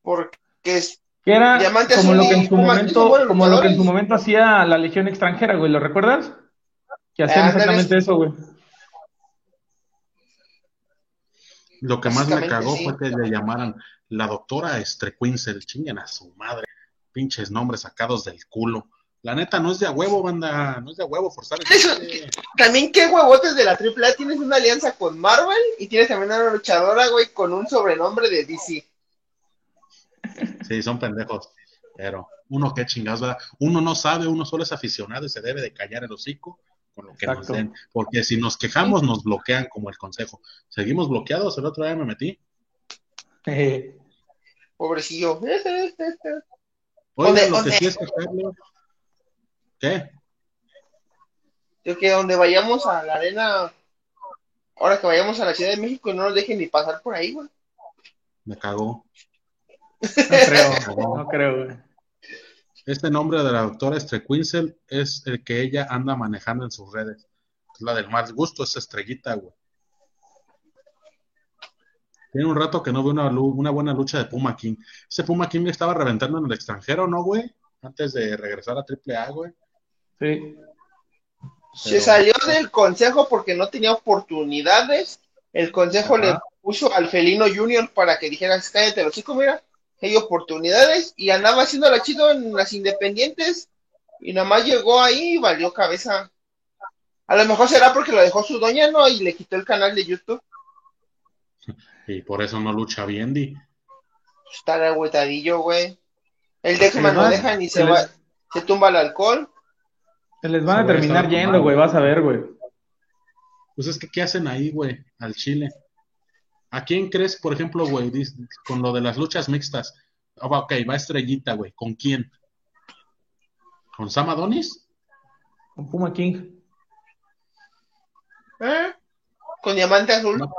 Porque es Que era Diamante como lo que en su momento, como lo que en su momento hacía la Legión extranjera, güey, ¿lo recuerdas? Que hacían Ándale. exactamente eso, güey. Lo que más me cagó sí. fue que le llamaran la doctora Estrequinzel, chinguen a su madre, pinches nombres sacados del culo. La neta, no es de a huevo, banda, no es de a huevo forzar el Eso- chiste. También qué huevotes de la AAA tienes una alianza con Marvel y tienes también una luchadora, güey, con un sobrenombre de DC. Sí, son pendejos, pero uno qué chingados, ¿verdad? Uno no sabe, uno solo es aficionado y se debe de callar el hocico con lo que Exacto. nos den, porque si nos quejamos nos bloquean como el consejo. Seguimos bloqueados, el otro día me metí. Eh, Pobrecillo. Oigan, ¿Dónde- lo que sí es que Carlos- ¿Qué? Yo que donde vayamos a la arena, ahora que vayamos a la Ciudad de México, no nos dejen ni pasar por ahí, güey. Me cagó. no creo, no creo, güey. Este nombre de la doctora Estrequinzel es el que ella anda manejando en sus redes. Es la del más gusto, es estrellita, güey. Tiene un rato que no veo una, una buena lucha de Puma King. Ese Puma King estaba reventando en el extranjero, ¿no, güey? Antes de regresar a AAA, güey. Sí. Se Pero- salió del consejo porque no tenía oportunidades. El consejo Ajá. le puso al Felino Junior para que dijera, cállate los chicos, mira, hay oportunidades. Y andaba haciéndola chido en las independientes. Y nada más llegó ahí y valió cabeza. A lo mejor será porque lo dejó su doña, ¿no? Y le quitó el canal de YouTube. Y por eso no lucha bien, Di. Está agüetadillo, güey. El Dexman no deja ni se se va, les- se tumba el alcohol. Se les van Se a terminar yendo, güey, vas a ver, güey. Pues es que, ¿qué hacen ahí, güey? Al Chile. ¿A quién crees, por ejemplo, güey, con lo de las luchas mixtas? Ah, ok, va estrellita, güey. ¿Con quién? ¿Con Sam Adonis? Con Puma King. ¿Eh? Con diamante azul. No.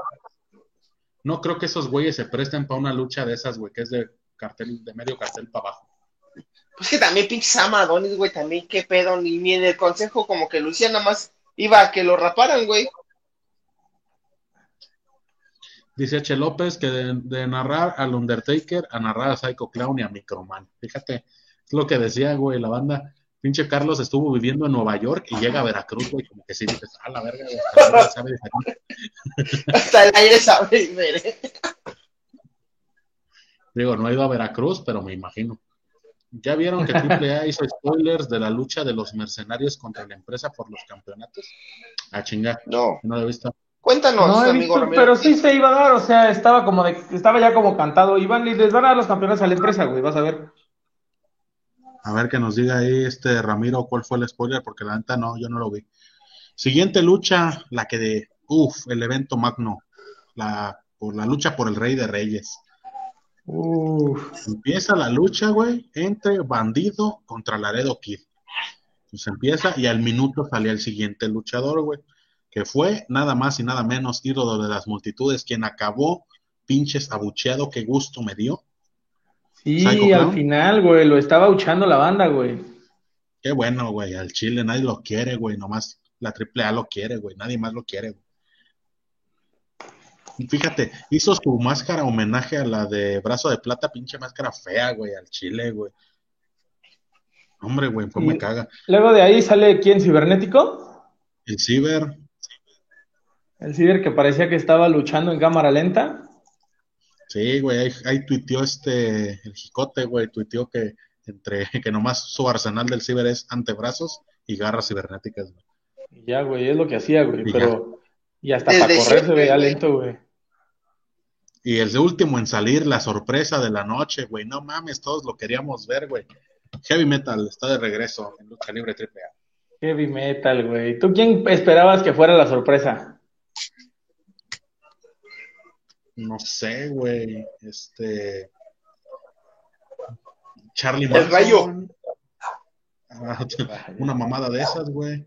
No creo que esos güeyes se presten para una lucha de esas, güey, que es de cartel, de medio cartel para abajo. Pues que también pinche Sam Adonis, güey, también qué pedo, ni, ni en el consejo como que Lucía nada más iba a que lo raparan, güey. Dice H. López que de, de narrar al Undertaker a narrar a Psycho Clown y a Microman. Fíjate, es lo que decía, güey, la banda. Pinche Carlos estuvo viviendo en Nueva York y llega a Veracruz, güey, como que sí dices, a la verga, güey, hasta el aire sabe diferente". Hasta el aire sabe. Digo, no he ido a Veracruz, pero me imagino. ¿Ya vieron que AAA hizo spoilers de la lucha de los mercenarios contra la empresa por los campeonatos? Ah, chinga, No, no lo he visto. cuéntanos, No he amigo visto, pero sí se iba a dar, o sea, estaba como de, estaba ya como cantado. Iban y les van a dar los campeones a la empresa, güey, vas a ver. A ver que nos diga ahí este Ramiro cuál fue el spoiler, porque la neta no, yo no lo vi. Siguiente lucha, la que de, uff, el evento magno, la, por la lucha por el Rey de Reyes. Uf. Empieza la lucha, güey, entre Bandido contra Laredo Kid. Pues empieza y al minuto salía el siguiente luchador, güey, que fue nada más y nada menos ídolo de las multitudes, quien acabó pinches abucheado, qué gusto me dio. Sí, Psycho al Clown. final, güey, lo estaba uchando la banda, güey. Qué bueno, güey, al Chile nadie lo quiere, güey, nomás la AAA lo quiere, güey, nadie más lo quiere, güey. Fíjate, hizo su máscara homenaje a la de Brazo de Plata, pinche máscara fea, güey, al Chile, güey. Hombre, güey, pues me caga. Luego de ahí sale quién, cibernético. El Ciber, El ciber que parecía que estaba luchando en cámara lenta. sí, güey, ahí, ahí tuiteó este, el Jicote, güey, tuiteó que entre, que nomás su arsenal del Ciber es antebrazos y garras cibernéticas, güey. Ya, güey, es lo que hacía, güey, Y pero. Y hasta Desde para correr se siempre, veía güey. lento, güey. Y el de último en salir, la sorpresa de la noche, güey. No mames, todos lo queríamos ver, güey. Heavy Metal está de regreso en lucha libre AAA. Heavy metal, güey. ¿Tú quién esperabas que fuera la sorpresa? No sé, güey. Este. Charlie El rayo. Ah, Una mamada de esas, güey.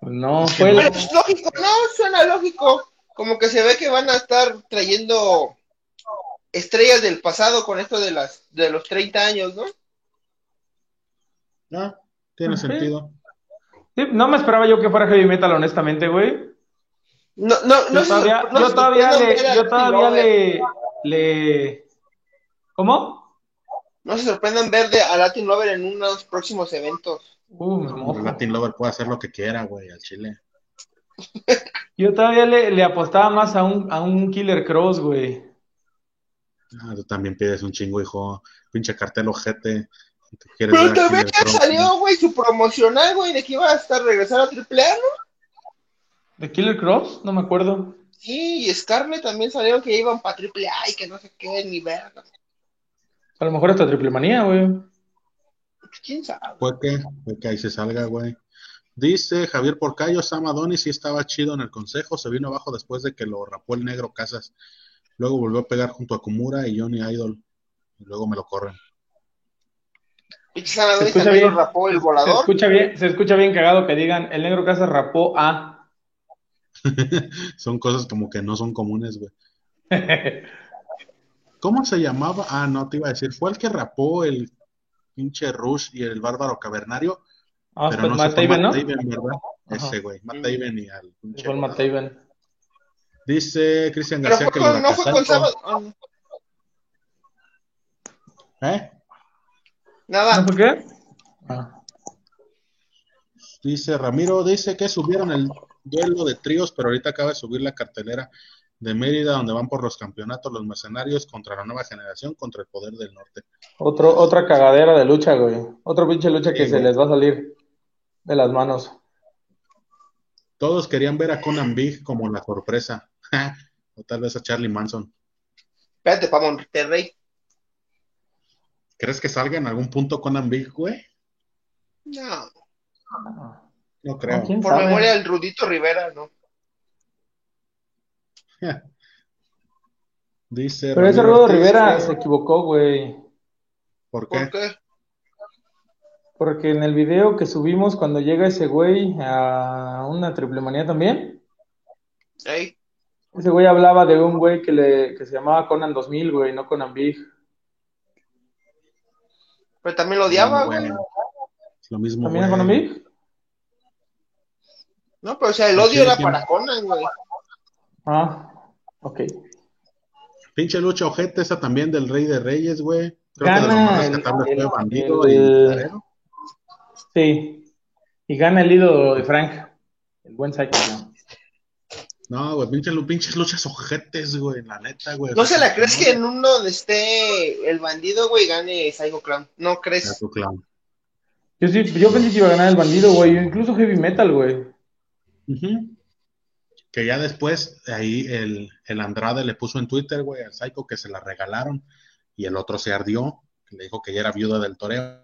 No, Es que fue lógico, no, suena lógico. Como que se ve que van a estar trayendo estrellas del pasado con esto de las de los 30 años, ¿no? Ah, tiene sentido. Sí, no me esperaba yo que fuera heavy metal, honestamente, güey. No, no, no Yo se- todavía, no yo todavía le, yo todavía le, le, ¿cómo? No se sorprendan ver de, a Latin Lover en unos próximos eventos. Uh. Latin Lover puede hacer lo que quiera, güey, al chile. Yo todavía le, le apostaba más a un, a un Killer Cross, güey. Ah, tú también pides un chingo, hijo. Pinche cartel ojete. Pero a también Cross, salió, güey, su promocional, güey, de que iba a estar regresar a AAA, ¿no? ¿De Killer Cross? No me acuerdo. Sí, y Scarlett también salieron que iban para AAA y que no sé qué, ni verga. A lo mejor hasta Triple Manía, güey. ¿Quién sabe? Puede que, puede que ahí se salga, güey. Dice Javier Porcayo, Sam Adonis sí estaba chido en el consejo, se vino abajo después de que lo rapó el negro Casas. Luego volvió a pegar junto a Kumura y Johnny Idol. Y luego me lo corren. Pinche San Adonis escucha también lo rapó el Se volador. escucha bien, se escucha bien cagado que digan, el negro Casas rapó a. Son cosas como que no son comunes, güey. ¿Cómo se llamaba? Ah, no, te iba a decir. Fue el que rapó el pinche Rush y el bárbaro cavernario. Ah, pero pues no Matt Taven, ¿no? Matt Taven, ¿verdad? Ajá. Ese, güey. Matt Mm. Taven y al Fue el Matt. Dice Cristian García que con- lo no fue con sábado. ah, ¿Eh? Nada. ¿No fue qué? Ah. Dice Ramiro, dice que subieron el duelo de tríos, pero ahorita acaba de subir la cartelera de Mérida, donde van por los campeonatos los mercenarios contra la nueva generación, contra el poder del norte. Otro, otra cagadera de lucha, güey. Otro pinche lucha que Sí, se güey. les va a salir de las manos. Todos querían ver a Conan Big como la sorpresa, o tal vez a Charlie Manson. Espérate, para Monterrey. ¿Crees que salga en algún punto Conan Big, güey? No. No creo. ¿Quién Por sabe? memoria del Rudito Rivera, ¿no? Dice Pero ese Rudo Rivera que- se equivocó, güey. ¿Por qué? ¿Por qué? Porque en el video que subimos cuando llega ese güey a una triple manía también, ese güey hablaba de un güey que, le, que se llamaba Conan 2000, güey, no Conan Big. Pero también lo odiaba, Bueno, güey. es lo mismo, ¿También a güey. Conan Big? No, pero o sea, el odio sí, era para Conan, güey. Ah, ok. Pinche lucha ojete, esa también del Rey de Reyes, güey. Creo que de lo Gana más el- rescatable el- fue Bandido el- y. Sí. Y gana el ídolo de Frank, el buen Psycho. ¿no? No, güey, pinches, pinches luchas ojetes, güey, la neta, güey. No se la crees que en uno donde esté el bandido, güey, gane Psycho Clown. No crees. Psycho Clown. Yo sí, yo pensé que iba a ganar el bandido, güey, incluso Heavy Metal, güey. Ujú. Que ya después, ahí el, el Andrade le puso en Twitter, güey, al Psycho que se la regalaron y el otro se ardió, que le dijo que ya era viuda del toreo.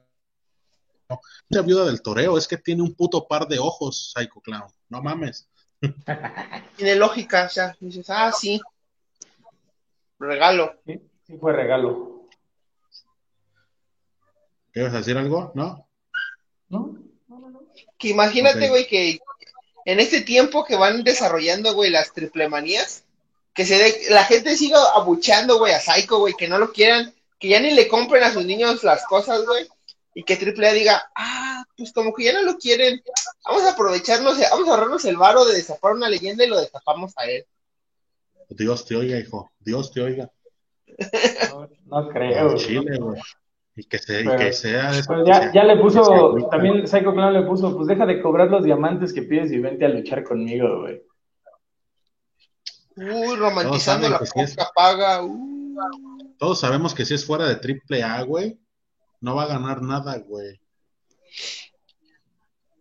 No, ya viuda del toreo, es que tiene un puto par de ojos, Psycho Clown. No mames. Tiene lógica, o sea, dices, ah, sí. Regalo. Sí, sí fue regalo. ¿Quieres decir algo? ¿No? ¿No? Que imagínate, Ok. güey, que en este tiempo que van desarrollando, güey, las triple manías, que se de, la gente siga abucheando, güey, a Psycho, güey, que no lo quieran, que ya ni le compren a sus niños las cosas, güey, y que Triple A diga, ah, pues como que ya no lo quieren, vamos a aprovecharnos, vamos a ahorrarnos el varo de destapar una leyenda y lo destapamos a él. Dios te oiga, hijo. Dios te oiga. No, no creo. Güey. Chile, güey. Y que, se, y que sea de Pues ya, ya le puso, sea- también Psycho Clown le puso, pues deja de cobrar los diamantes que pides y vente a luchar conmigo, güey. Uy, romantizando la que sí es. poca paga. uh. Todos sabemos que si es fuera de triple A, güey, no va a ganar nada, güey.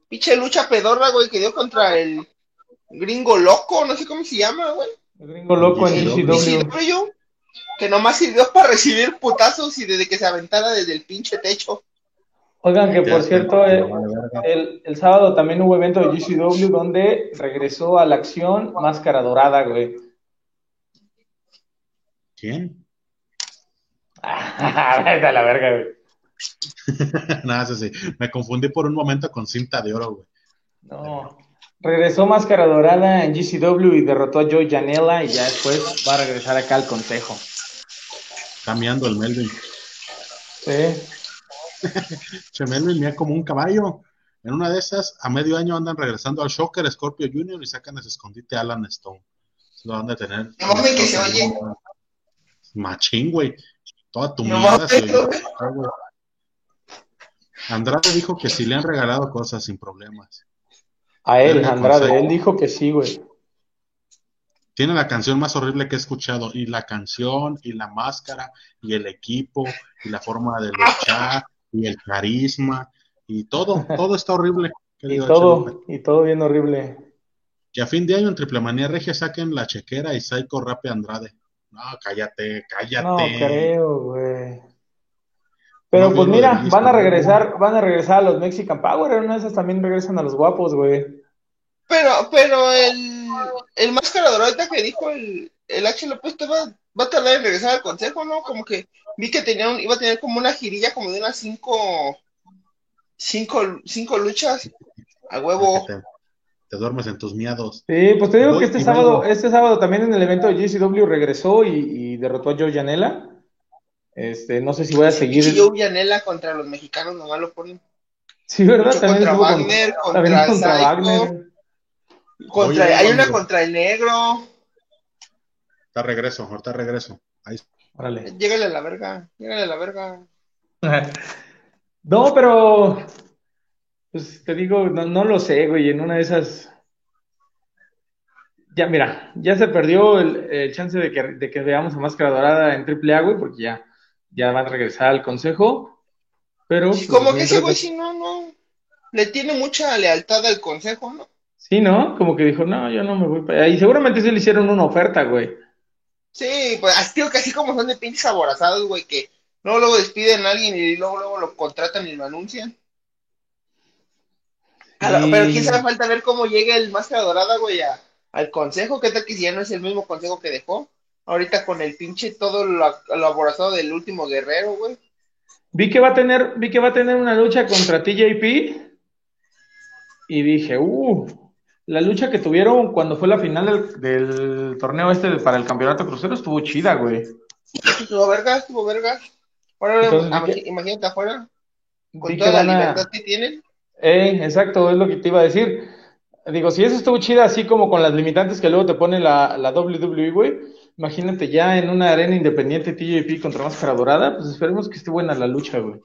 Pinche lucha pedorra, güey, que dio contra el gringo loco, no sé cómo se llama, güey. El gringo loco en GCW. ECW. Que nomás sirvió para recibir putazos y desde que se aventara desde el pinche techo. Oigan, que por cierto, eh, el, el sábado también hubo evento de GCW donde regresó a la acción Máscara Dorada, güey. ¿Quién? Vete a la verga, güey. Nada, eso sí. Me confundí por un momento con cinta de oro, güey. No. Regresó Máscara Dorada en GCW y derrotó a Joey Janela y ya después va a regresar acá al consejo. Cambiando el Melvin. Sí. Che, Melvin mira como un caballo. En una de esas, a medio año andan regresando al Shocker Scorpio Jr. y sacan a su escondite a Alan Stone. Se lo van a tener. No mames, que se oye. Machín, güey. Toda tu No mierda se oye. Andrade dijo que sí le han regalado cosas sin problemas. A él, Andrade, consejo. él dijo que sí, güey. Tiene la canción más horrible que he escuchado. Y la canción, y la máscara, y el equipo, y la forma de luchar, y el carisma, y todo, todo está horrible. Y todo, y todo bien horrible. Que a fin de año en Triple Manía Regia saquen la chequera y Psycho Rape Andrade. No, cállate, cállate. No creo, güey. Pero No pues mira, van a regresar, van a regresar a los Mexican Power, una de esas también regresan a los guapos, güey. Pero, pero el, el máscara dorada que dijo el, el H. López te va, va a tardar en regresar al consejo, ¿no? Como que vi que tenía un, iba a tener como una girilla como de unas cinco, cinco, cinco luchas a huevo. Te, te duermes en tus miados. Sí, pues te digo que este y sábado, este sábado también en el evento de GCW regresó y, y derrotó a Joe Janela. Este, no sé si voy a seguir. Y Joe Yanela contra los mexicanos nomás lo ponen. Sí, ¿verdad? Luchó También contra con- Wagner, también contra contra Psycho. Wagner. Contra, Oye, hay una contra el negro. Ahorita regreso, ahorita regreso. Ahí Órale. Llégale a la verga, llégale a la verga. No, pero pues te digo, no, no lo sé, güey, en una de esas. Ya, mira, ya se perdió el, el chance de que, de que veamos a Máscara Dorada en AAA, güey, porque ya, ya van a regresar al consejo. Pero. Sí, pues, como que ese güey sí no, no. Le tiene mucha lealtad al consejo, ¿no? Sí, ¿no? Como que dijo, no, yo no me voy para allá. Y seguramente sí le hicieron una oferta, güey. Sí, pues así, así como son de pinches aborazados, güey, que luego luego despiden a alguien y luego luego lo contratan y lo anuncian. Sí. Pero quién sabe falta ver cómo llega el Máscara Dorada, güey, a- al consejo. ¿Qué tal que si ya no es el mismo consejo que dejó? Ahorita con el pinche todo lo, lo aborazado del último guerrero, güey. Vi que va a tener, vi que va a tener una lucha contra TJP. Y dije, uh, la lucha que tuvieron cuando fue la final del, del torneo este para el campeonato crucero estuvo chida, güey. Estuvo verga, estuvo verga. Ahora Entonces, que- imagínate afuera, con toda la a- libertad que tienen. Eh, exacto, es lo que te iba a decir. Digo, si eso estuvo chida, así como con las limitantes que luego te pone la, la WWE, güey, imagínate ya en una arena independiente TJP contra Máscara Dorada, pues esperemos que esté buena la lucha, güey.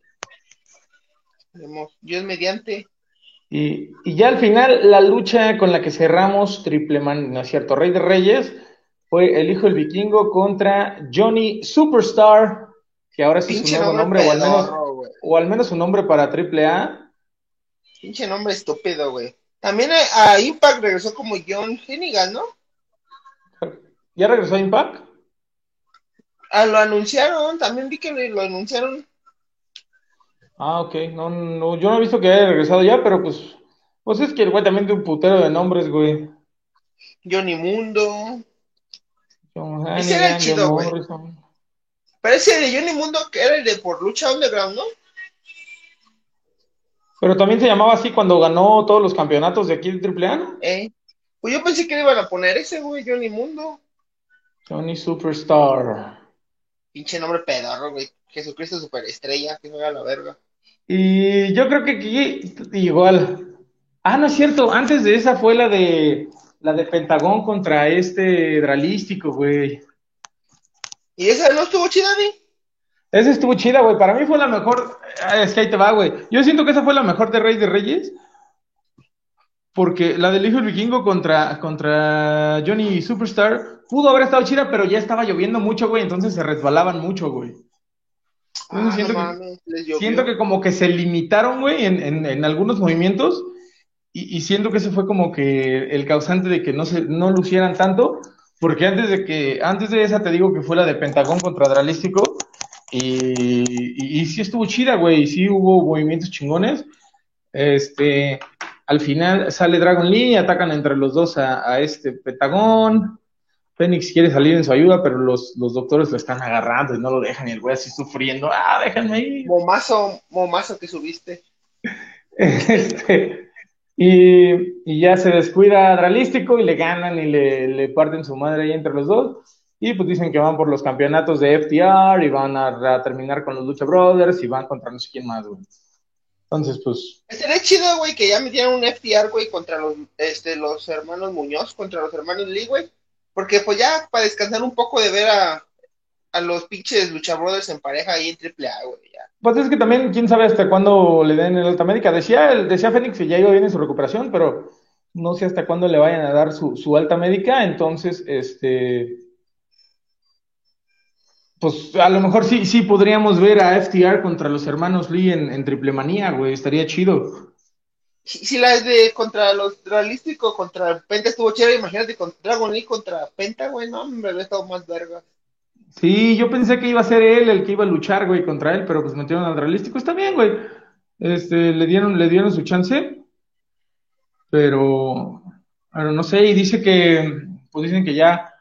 Dios mediante. Y, y ya al final, la lucha con la que cerramos Triple Man, no es cierto, Rey de Reyes, fue el hijo del vikingo contra Johnny Superstar, que ahora ese es su nuevo nombre nombre, o al menos, güey. o al menos su nombre para Triple A. Pinche nombre estúpido, güey. También a, a Impact regresó como John Hennigan, ¿no? ¿Ya regresó a Impact? Ah, lo anunciaron, también vi que lo anunciaron. Ah, ok. No, no, yo no he visto que haya regresado ya, pero pues, pues es que el güey también tiene un putero de nombres, güey. Johnny Mundo. John Ese era el chido, güey. Pero ese de Johnny Mundo que era el de por lucha underground, ¿no? Pero también se llamaba así cuando ganó todos los campeonatos de aquí de Triple A, ¿no? Eh. Pues yo pensé que le iban a poner ese, güey, Johnny Mundo. Johnny Superstar. Pinche nombre pedorro, güey. Jesucristo superestrella, que no era la verga. Y yo creo que aquí igual. Ah, no es cierto. Antes de esa fue la de la de Pentagón contra este Dralístico, güey. ¿Y esa no estuvo chida, güey? Esa estuvo chida, güey. Para mí fue la mejor. Ah, Es que ahí te va, güey. Yo siento que esa fue la mejor de Rey de Reyes. Porque la del Hijo del Vikingo contra, contra Johnny Superstar pudo haber estado chida, pero ya estaba lloviendo mucho, güey. Entonces se resbalaban mucho, güey. Ah, siento no que- mames. Siento que como que se limitaron, güey, en, en, en algunos movimientos. Y, y siento que ese fue como que el causante de que no se, no lucieran tanto. Porque antes de que, antes de esa te digo que fue la de Pentagón contra Dralístico, Y, y, sí estuvo chida, güey, sí hubo movimientos chingones. Este, al final sale Dragon Lee, y atacan entre los dos a, a este Petagón. Fénix quiere salir en su ayuda, pero los, los doctores lo están agarrando y no lo dejan, y el güey así sufriendo, ah, déjenme ir. Momazo, momazo que subiste. Este, y, y, ya se descuida Dralístico y le ganan y le, le, parten su madre ahí entre los dos. Y pues dicen que van por los campeonatos de FTR y van a, a terminar con los Lucha Brothers y van contra no sé quién más, güey. Entonces, pues. Sería chido, güey, que ya metieran un FTR, güey, contra los, este, los hermanos Muñoz, contra los hermanos Lee, güey. Porque pues ya para descansar un poco de ver a, a los pinches Lucha Brothers en pareja ahí en AAA, güey. Pues es que también, quién sabe hasta cuándo le den el alta médica. Decía, decía Fénix que ya iba bien en su recuperación, pero no sé hasta cuándo le vayan a dar su, su alta médica. Entonces, este. Pues a lo mejor sí, sí podríamos ver a FTR contra los hermanos Lee en, en triple manía, güey. Estaría chido. Si, si la de contra los realísticos, contra Penta estuvo chévere, imagínate con Dragon Lee contra Penta, güey, no, me habría estado más verga. Sí, yo pensé que iba a ser él el que iba a luchar, güey, contra él, pero pues metieron al realístico. Está bien, güey. Este, le dieron, le dieron su chance, pero, pero no sé, y dice que, pues dicen que ya,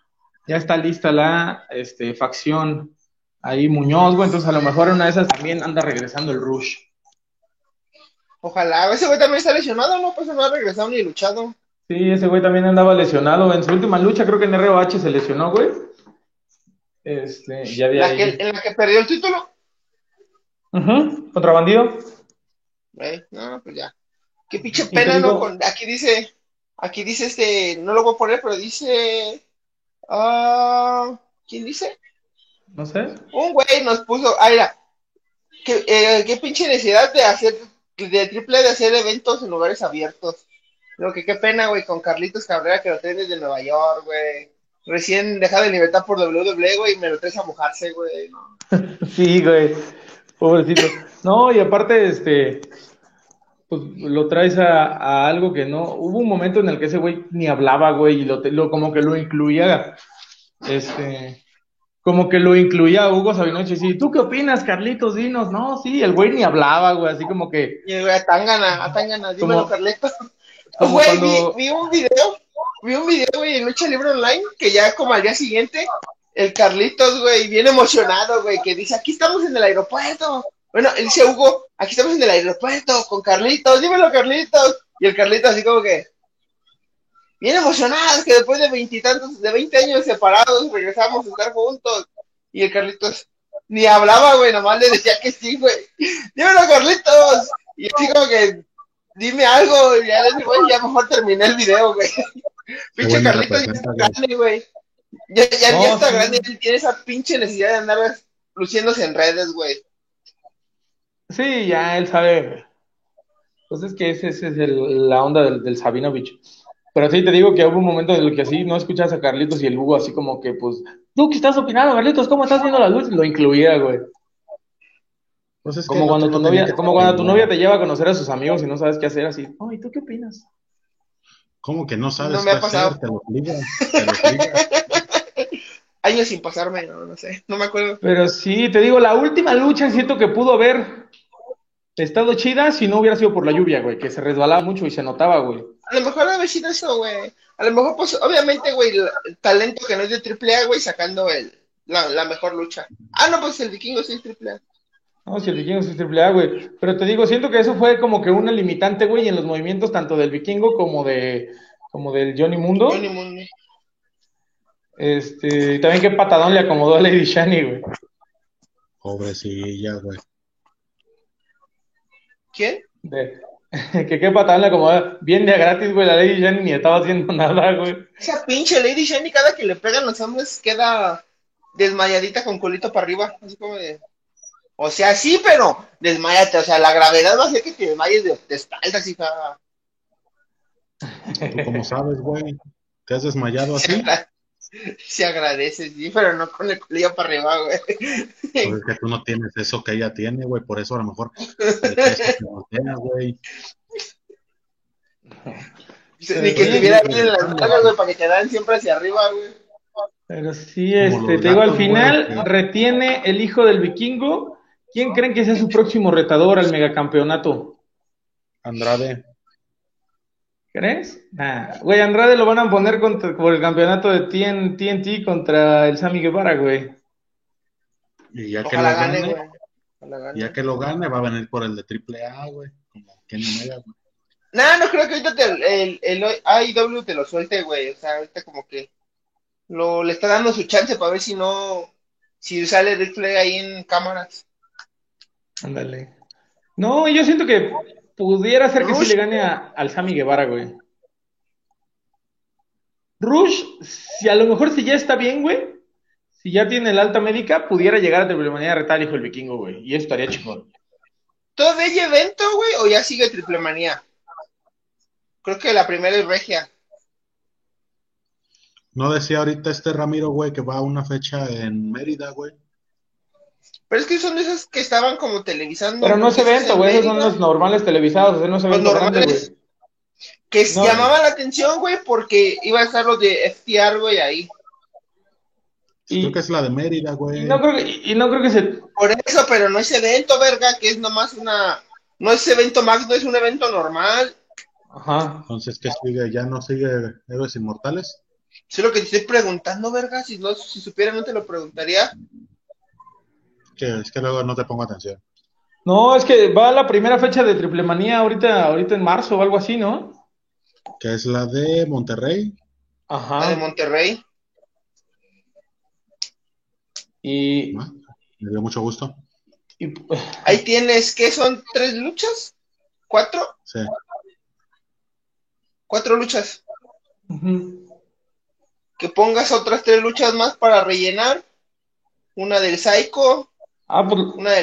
ya está lista la, este, facción ahí Muñoz, güey, entonces a lo mejor una de esas también anda regresando el Rush. Ojalá, ese güey también está lesionado, ¿no? Pues no ha regresado ni luchado. Sí, ese güey también andaba lesionado. En su última lucha, creo que en ROH se lesionó, güey. Este, ya de ¿La ahí. que, ¿En la que perdió el título? Ujú, Contra bandido. Güey, no, pues ya. Qué pinche pena, ¿no? Con, aquí dice, aquí dice este, no lo voy a poner, pero dice, ah, ¿quién dice? No sé. Un güey nos puso, ah, mira, qué, eh, qué pinche necesidad de hacer, de triple de hacer eventos en lugares abiertos. Lo que qué pena, güey, con Carlitos Cabrera que lo traes desde Nueva York, güey. Recién dejado de libertad por WWE, güey, y me lo traes a mojarse, güey. ¿no? Sí, güey. Pobrecito. No, y aparte, este, pues lo traes a, algo que no. Hubo un momento en el que ese güey ni hablaba, güey, y lo, lo- como que lo incluía, este, como que lo incluía a Hugo Sabinoche. Sí, ¿tú qué opinas, Carlitos? Dinos. No, sí, el güey ni hablaba, güey, así como que, Y el güey, a Tangana, a Tangana, dímelo, Como- Carlitos. como Güey, cuando- vi, vi un video, vi un video, güey, en Lucha Libre Online, que ya como al día siguiente, el Carlitos, güey, bien emocionado, güey, que dice, aquí estamos en el aeropuerto. Bueno, él dice Hugo, aquí estamos en el aeropuerto con Carlitos, dímelo, Carlitos. Y el Carlitos así como que, bien emocionado, que después de veintitantos, de veinte años separados, regresamos a estar juntos. Y el Carlitos ni hablaba, güey, nomás le decía que sí, güey. Dímelo, Carlitos. Y así como que, dime algo, y ya le dije, güey, ya mejor terminé el video, güey. Pinche Carlitos ya está grande, güey. Ya, ya, No, ya está sí. grande, él tiene esa pinche necesidad de andar luciéndose en redes, güey. sí, ya él sabe. Pues es que ese, ese es el- la onda del, del Sabinovich. Pero sí te digo que hubo un momento en el que así no escuchas a Carlitos y el Hugo así como que, pues, ¿tú qué estás opinando, Carlitos? ¿Cómo estás viendo la luz? Lo incluía, güey. Pues es Como cuando tu novia, que como cuando tu terminar. novia te lleva a conocer a sus amigos y no sabes qué hacer así. Ay, ¿tú qué opinas? ¿Cómo que no sabes No me qué ha pasado. hacer? Te lo te lo. Años sin pasarme, no, no sé, no me acuerdo. Pero sí, te digo, la última lucha siento que pudo haber estado chida si no hubiera sido por la lluvia, güey, que se resbalaba mucho y se notaba, güey. A lo mejor debe sido eso, güey. A lo mejor, pues, obviamente, güey, el talento que no es de AAA, güey, sacando el, la, la mejor lucha. Ah, no, pues el vikingo sí es AAA. No, si el vikingo es triple A, güey. Pero te digo, siento que eso fue como que una limitante, güey, en los movimientos tanto del vikingo como de como del Johnny Mundo. Johnny Mundo. Este, y también qué patadón le acomodó a Lady Shani, güey. Pobrecilla, güey. ¿Quién? De- que qué patadón le acomodó. Bien de a gratis, güey, la Lady Shani ni estaba haciendo nada, güey. Esa pinche Lady Shani, cada que le pegan los hombres, queda desmayadita con culito para arriba. Así como de. O sea, sí, pero desmayate. O sea, la gravedad va a hacer que te desmayes de, de espaldas, hija. ¿Tú cómo sabes, güey? ¿Te has desmayado así? Se agradece, sí, pero no con el culillo para arriba, güey. Pues es que tú no tienes eso que ella tiene, güey. Por eso a lo mejor. Ni que estuviera bien en las nalgas, güey, para que te dan siempre hacia arriba, güey. Pero sí, este, te digo, al final güey, retiene el hijo del vikingo. ¿Quién creen que sea su próximo retador al megacampeonato? Andrade. ¿Crees? Nah. Güey, Andrade lo van a poner contra, por el campeonato de TN TNT contra el Sammy Guevara, güey. Y ya que Ojalá lo gane, gane, güey. Gane. ya que lo gane, va a venir por el de triple A, güey. Como Kenny Omega, güey. Nah, no creo que ahorita te, el, el AEW te lo suelte, güey. O sea, ahorita como que lo, le está dando su chance para ver si no, si sale Ric Flair ahí en cámaras. Ándale. No, yo siento que pudiera ser que sí Rush. le gane a- al Sammy Guevara, güey. Rush, si a lo mejor si ya está bien, güey, si ya tiene el alta médica, pudiera llegar a Triple Manía a retar hijo del vikingo, güey. Y eso estaría chingón. ¿Todavía evento, güey? ¿O ya sigue Triple Manía? Creo que la primera es Regia. No decía ahorita este Ramiro, güey, que va a una fecha en Mérida, güey. Pero es que son de esas que estaban como televisando. Pero no es evento, en güey, esos son los normales televisados, no es Los evento grande, normales. Que No. llamaban la atención, güey, porque iba a estar los de FTR, güey, ahí. Y, Creo que es la de Mérida, y güey. no creo que, y no creo que se... Por eso, pero no es evento, verga, que es nomás una. No es evento max, no es un evento normal. Ajá. Entonces, ¿qué sigue? ¿Ya no sigue Héroes Inmortales? Eso es lo que te estoy preguntando, verga. Si no, si supiera, no te lo preguntaría. Que es que luego no te pongo atención. No, es que va la primera fecha de Triple Manía ahorita, ahorita en marzo o algo así, ¿no? Que es la de Monterrey. La de Ajá. Monterrey. Y, ¿no? Me dio mucho gusto. y- Ahí tienes, ¿qué son? ¿Tres luchas? ¿Cuatro? Sí. Cuatro luchas. Que pongas otras tres luchas más para rellenar. Una del Psycho, Ah, pues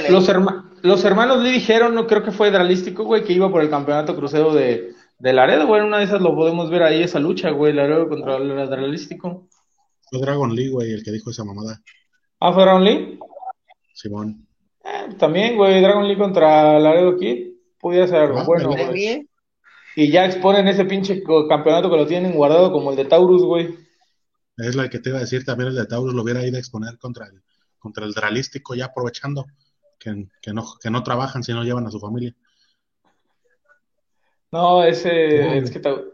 los, herma- los hermanos Lee dijeron, no creo que fue Dralístico, güey, que iba por el campeonato crucero de, de Laredo, güey. Una de esas lo podemos ver ahí, esa lucha, güey, Laredo contra el Dralístico. Fue Dragon Lee, güey, el que dijo esa mamada. Ah, ¿fue Dragon Lee? Simón. Eh, también, güey, Dragon Lee contra Laredo Kid. Podía ser algo Ah, bueno, güey. Y ya exponen ese pinche campeonato que lo tienen guardado como el de Taurus, güey. Es la que te iba a decir, también el de Taurus lo hubiera ido a exponer contra el, contra el Dralístico, ya aprovechando que, que no, que no trabajan si no llevan a su familia. No, ese, es que Tau-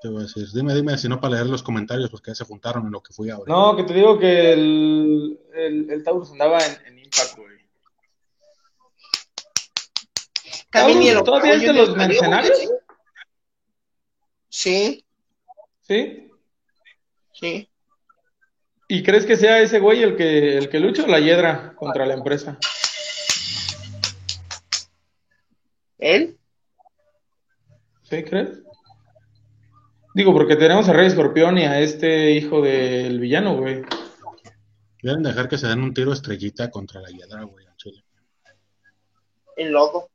Te voy a decir, dime, dime, si no para leer los comentarios, pues que ya se juntaron en lo que fui ahora. No, que te digo que el, el, el Taurus andaba en, en Impact, güey. Todavía es de los mercenarios. Sí, ¿Sí? sí. ¿Y crees que sea ese güey el que, el que lucha o la hiedra contra la empresa? ¿Él? ¿Sí crees? Digo, porque tenemos a Rey Escorpión y a este hijo del villano, güey. Deben dejar que se den un tiro estrellita contra la hiedra, güey, en Chile. El logo.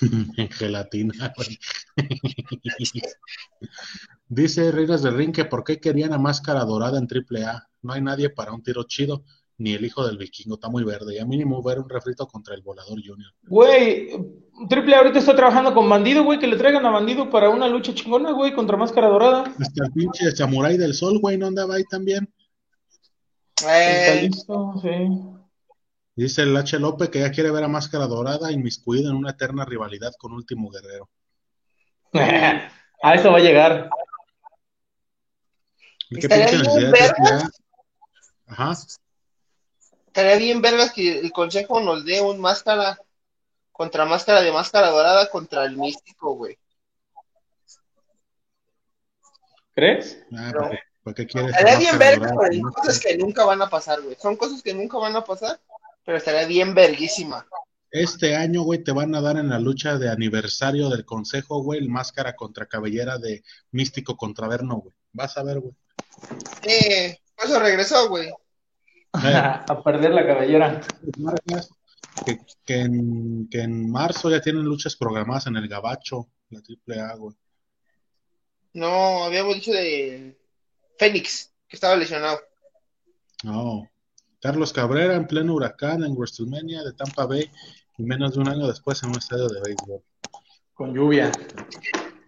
en gelatina, güey. Dice Reinas del Ring que por qué querían a Máscara Dorada en AAA. No hay nadie para un tiro chido, ni el hijo del vikingo, está muy verde. Y a mínimo ver un refrito contra el Volador Junior. Güey, Triple A ahorita está trabajando con Bandido, güey, que le traigan a Bandido para una lucha chingona, güey, contra Máscara Dorada. Hasta el pinche Samurai del Sol, güey, ¿no andaba ahí también? Está Eh, listo, sí. Dice el H. López que ya quiere ver a Máscara Dorada inmiscuida en una eterna rivalidad con Último Guerrero. A eso va a llegar. ¿Qué Estaría pinche necesidad. AAA? Ajá. estaría bien vergas que el consejo nos dé un máscara contra máscara de máscara dorada contra el místico, güey. ¿Crees? Ah, No. ¿para qué, para qué quieres Estaría bien vergas, güey. Son cosas que nunca van a pasar, güey. Son cosas que nunca van a pasar, pero estaría bien verguísima. Este año, güey, te van a dar en la lucha de aniversario del consejo, güey, el máscara contra cabellera de místico contra Verno, güey. Vas a ver, güey. Eh, por eso regresó, güey. a perder la cabellera. Que en, que en marzo ya tienen luchas programadas en el Gabacho, la triple A, güey. No, habíamos dicho de Fénix, que estaba lesionado. No. Carlos Cabrera en pleno huracán en WrestleMania de Tampa Bay y menos de un año después en un estadio de béisbol. Con lluvia.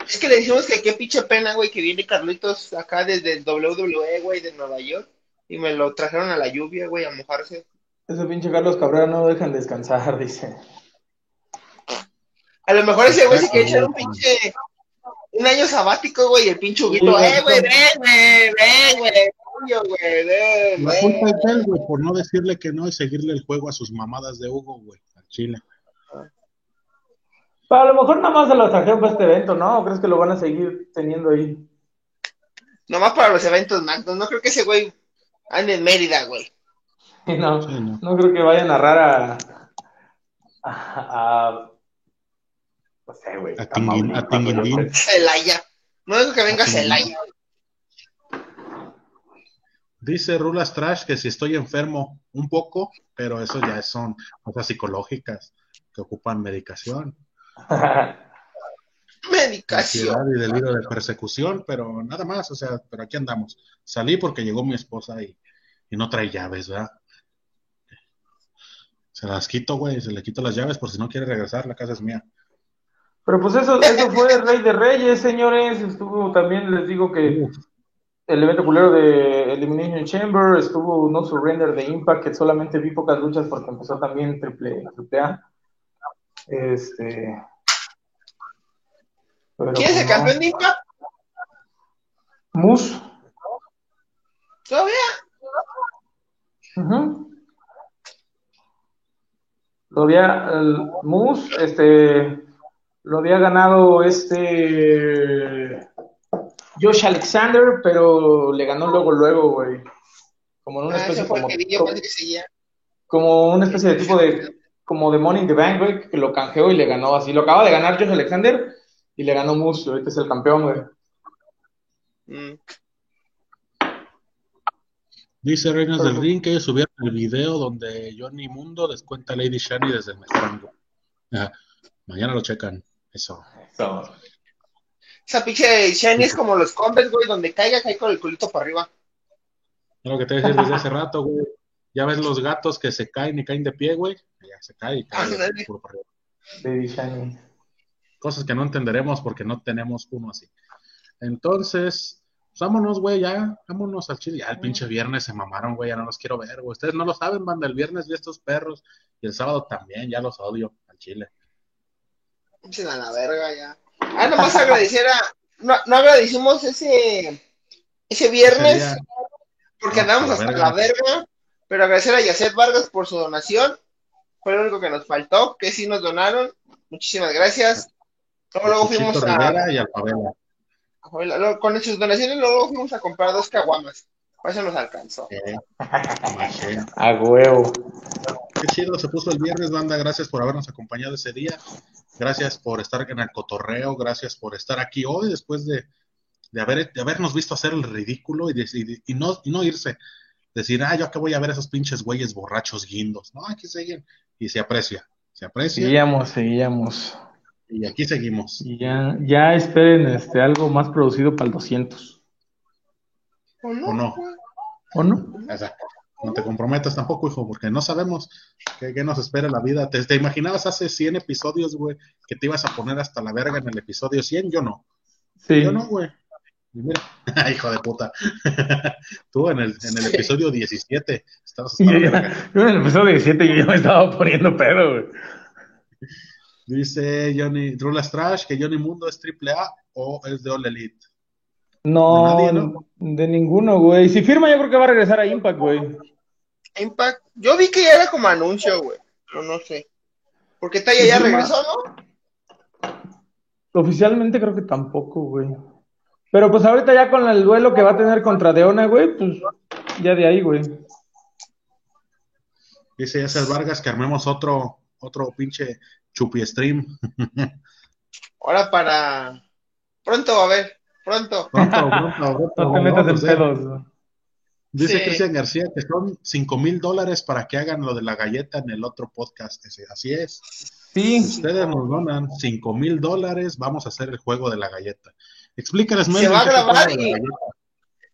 Es que le decimos que qué pinche pena, güey, que viene Carlitos acá desde el WWE, güey, de Nueva York. Y me lo trajeron a la lluvia, güey, a mojarse. Ese pinche Carlos Cabrera no lo dejan descansar, dice. A lo mejor ese güey se quiere echar un pinche. Un año sabático, güey, y el pinche Huguito, Sí, eh, güey, ven, güey, ven, güey, coño, güey, ven, La culpa es de él, güey, por no decirle que no y seguirle el juego a sus mamadas de Hugo, güey, al Chile. Pero a lo mejor nada más se lo trajeron para este evento, ¿no? ¿O crees que lo van a seguir teniendo ahí? Nomás para los eventos Magnos, no creo que ese güey ande en Mérida, güey. No, Sí, no. no creo que vaya a narrar a. a. a- no sé, güey. A Tinguindín. Celaya. No digo que venga Celaya. Dice Rulas Trash que si estoy enfermo, un poco, pero eso ya son cosas psicológicas que ocupan medicación, Medicación. y delirio de persecución, pero nada más, o sea, pero aquí andamos. Salí porque llegó mi esposa y, y no trae llaves, ¿verdad? Se las quito, güey, se le quito las llaves por si no quiere regresar, la casa es mía. Pero pues eso, eso fue el Rey de Reyes, señores. Estuvo también, les digo que el evento culero de Elimination Chamber, estuvo No Surrender de Impact, que solamente vi pocas luchas porque empezó también triple, triple A. Este. ¿Quién es el no. campeón de? Moose. ¿Todavía? Ujú. Lo había, el Moose, este, lo había ganado este Josh Alexander, pero le ganó luego, luego, güey. Como en una Ah, especie el como, seguía. como una especie de tipo de, como de Money in the Bank, güey, que lo canjeó y le ganó así. Lo acaba de ganar Josh Alexander y le ganó Moose, y ahorita es el campeón, güey. Mm. Dice Reinas del Ring que ellos subieron el video donde Johnny Mundo descuenta a Lady Shani desde el mejor. Mañana lo checan. Eso. So, Esa pinche Shiny es como los Converse, güey, donde caiga, cae con el culito para arriba. Es lo que te decía desde hace rato, güey. Ya ves los gatos que se caen y caen de pie, güey. Ya se cae y cae para arriba. Cosas que no entenderemos porque no tenemos uno así. Entonces, pues vámonos, güey, ya. Vámonos al chile. Ya el pinche viernes se mamaron, güey. Ya no los quiero ver, güey. Ustedes no lo saben, banda. El viernes vi estos perros. Y el sábado también. Ya los odio al chile. Pinches a la verga ya. Ah, nomás agradecer a. No, no agradecimos ese. Ese viernes. Ese Porque No, andamos hasta verga. la verga. Pero agradecer a Yacet Vargas por su donación. Fue lo único que nos faltó, que sí nos donaron. Muchísimas gracias. Luego, luego fuimos a, y al Pavela. a- luego, Con sus donaciones, luego fuimos a comprar dos caguamas. Para eso nos alcanzó. Eh. A huevo. Qué chido se puso el viernes, banda. Gracias por habernos acompañado ese día. Gracias por estar en el cotorreo. Gracias por estar aquí hoy después de, de, haber, de habernos visto hacer el ridículo y, de- y- y no, y no irse. Decir, ah, yo acá voy a ver a esos pinches güeyes borrachos guindos. No, aquí siguen. Y se aprecia. Se aprecia. Seguíamos, seguíamos. Y aquí seguimos. Y ya, ya esperen este, algo más producido para el 200. ¿O no? ¿O no? ¿O no? O sea, no te comprometas tampoco, hijo, porque no sabemos qué, qué nos espera la vida. ¿Te, te imaginabas hace 100 episodios, güey, que te ibas a poner hasta la verga en el episodio 100? Yo no. Sí. Yo no, güey. Hijo de puta. Tú en el, en el Sí. episodio 17 estabas hasta Yo, la ya- verga. yo en el episodio 17 yo ya me estaba poniendo pedo, güey. Dice Johnny Rulas Trash que Johnny Mundo es triple A o es de All Elite. No, ¿De nadie, no? de ninguno, güey. Si firma, yo creo que va a regresar a Impact, güey. Impact. Yo vi que ya era como anuncio, güey. Pero no sé. Porque Taya ya regresó, ¿no? Oficialmente creo que tampoco, güey. Pero pues ahorita ya con el duelo que va a tener contra Deona, güey, pues ya de ahí, güey. Dice Yasser Vargas que armemos otro, otro pinche chupi stream. Ahora para. Pronto, a ver. Pronto. Pronto, pronto, pronto. No te metas en pedos. Dice Sí. Cristian García que son cinco mil dólares para que hagan lo de la galleta en el otro podcast. Ese, Así es. Sí, Ustedes nos donan cinco mil dólares, vamos a hacer el juego de la galleta. Explícales, Se Melvin, va a grabar y-.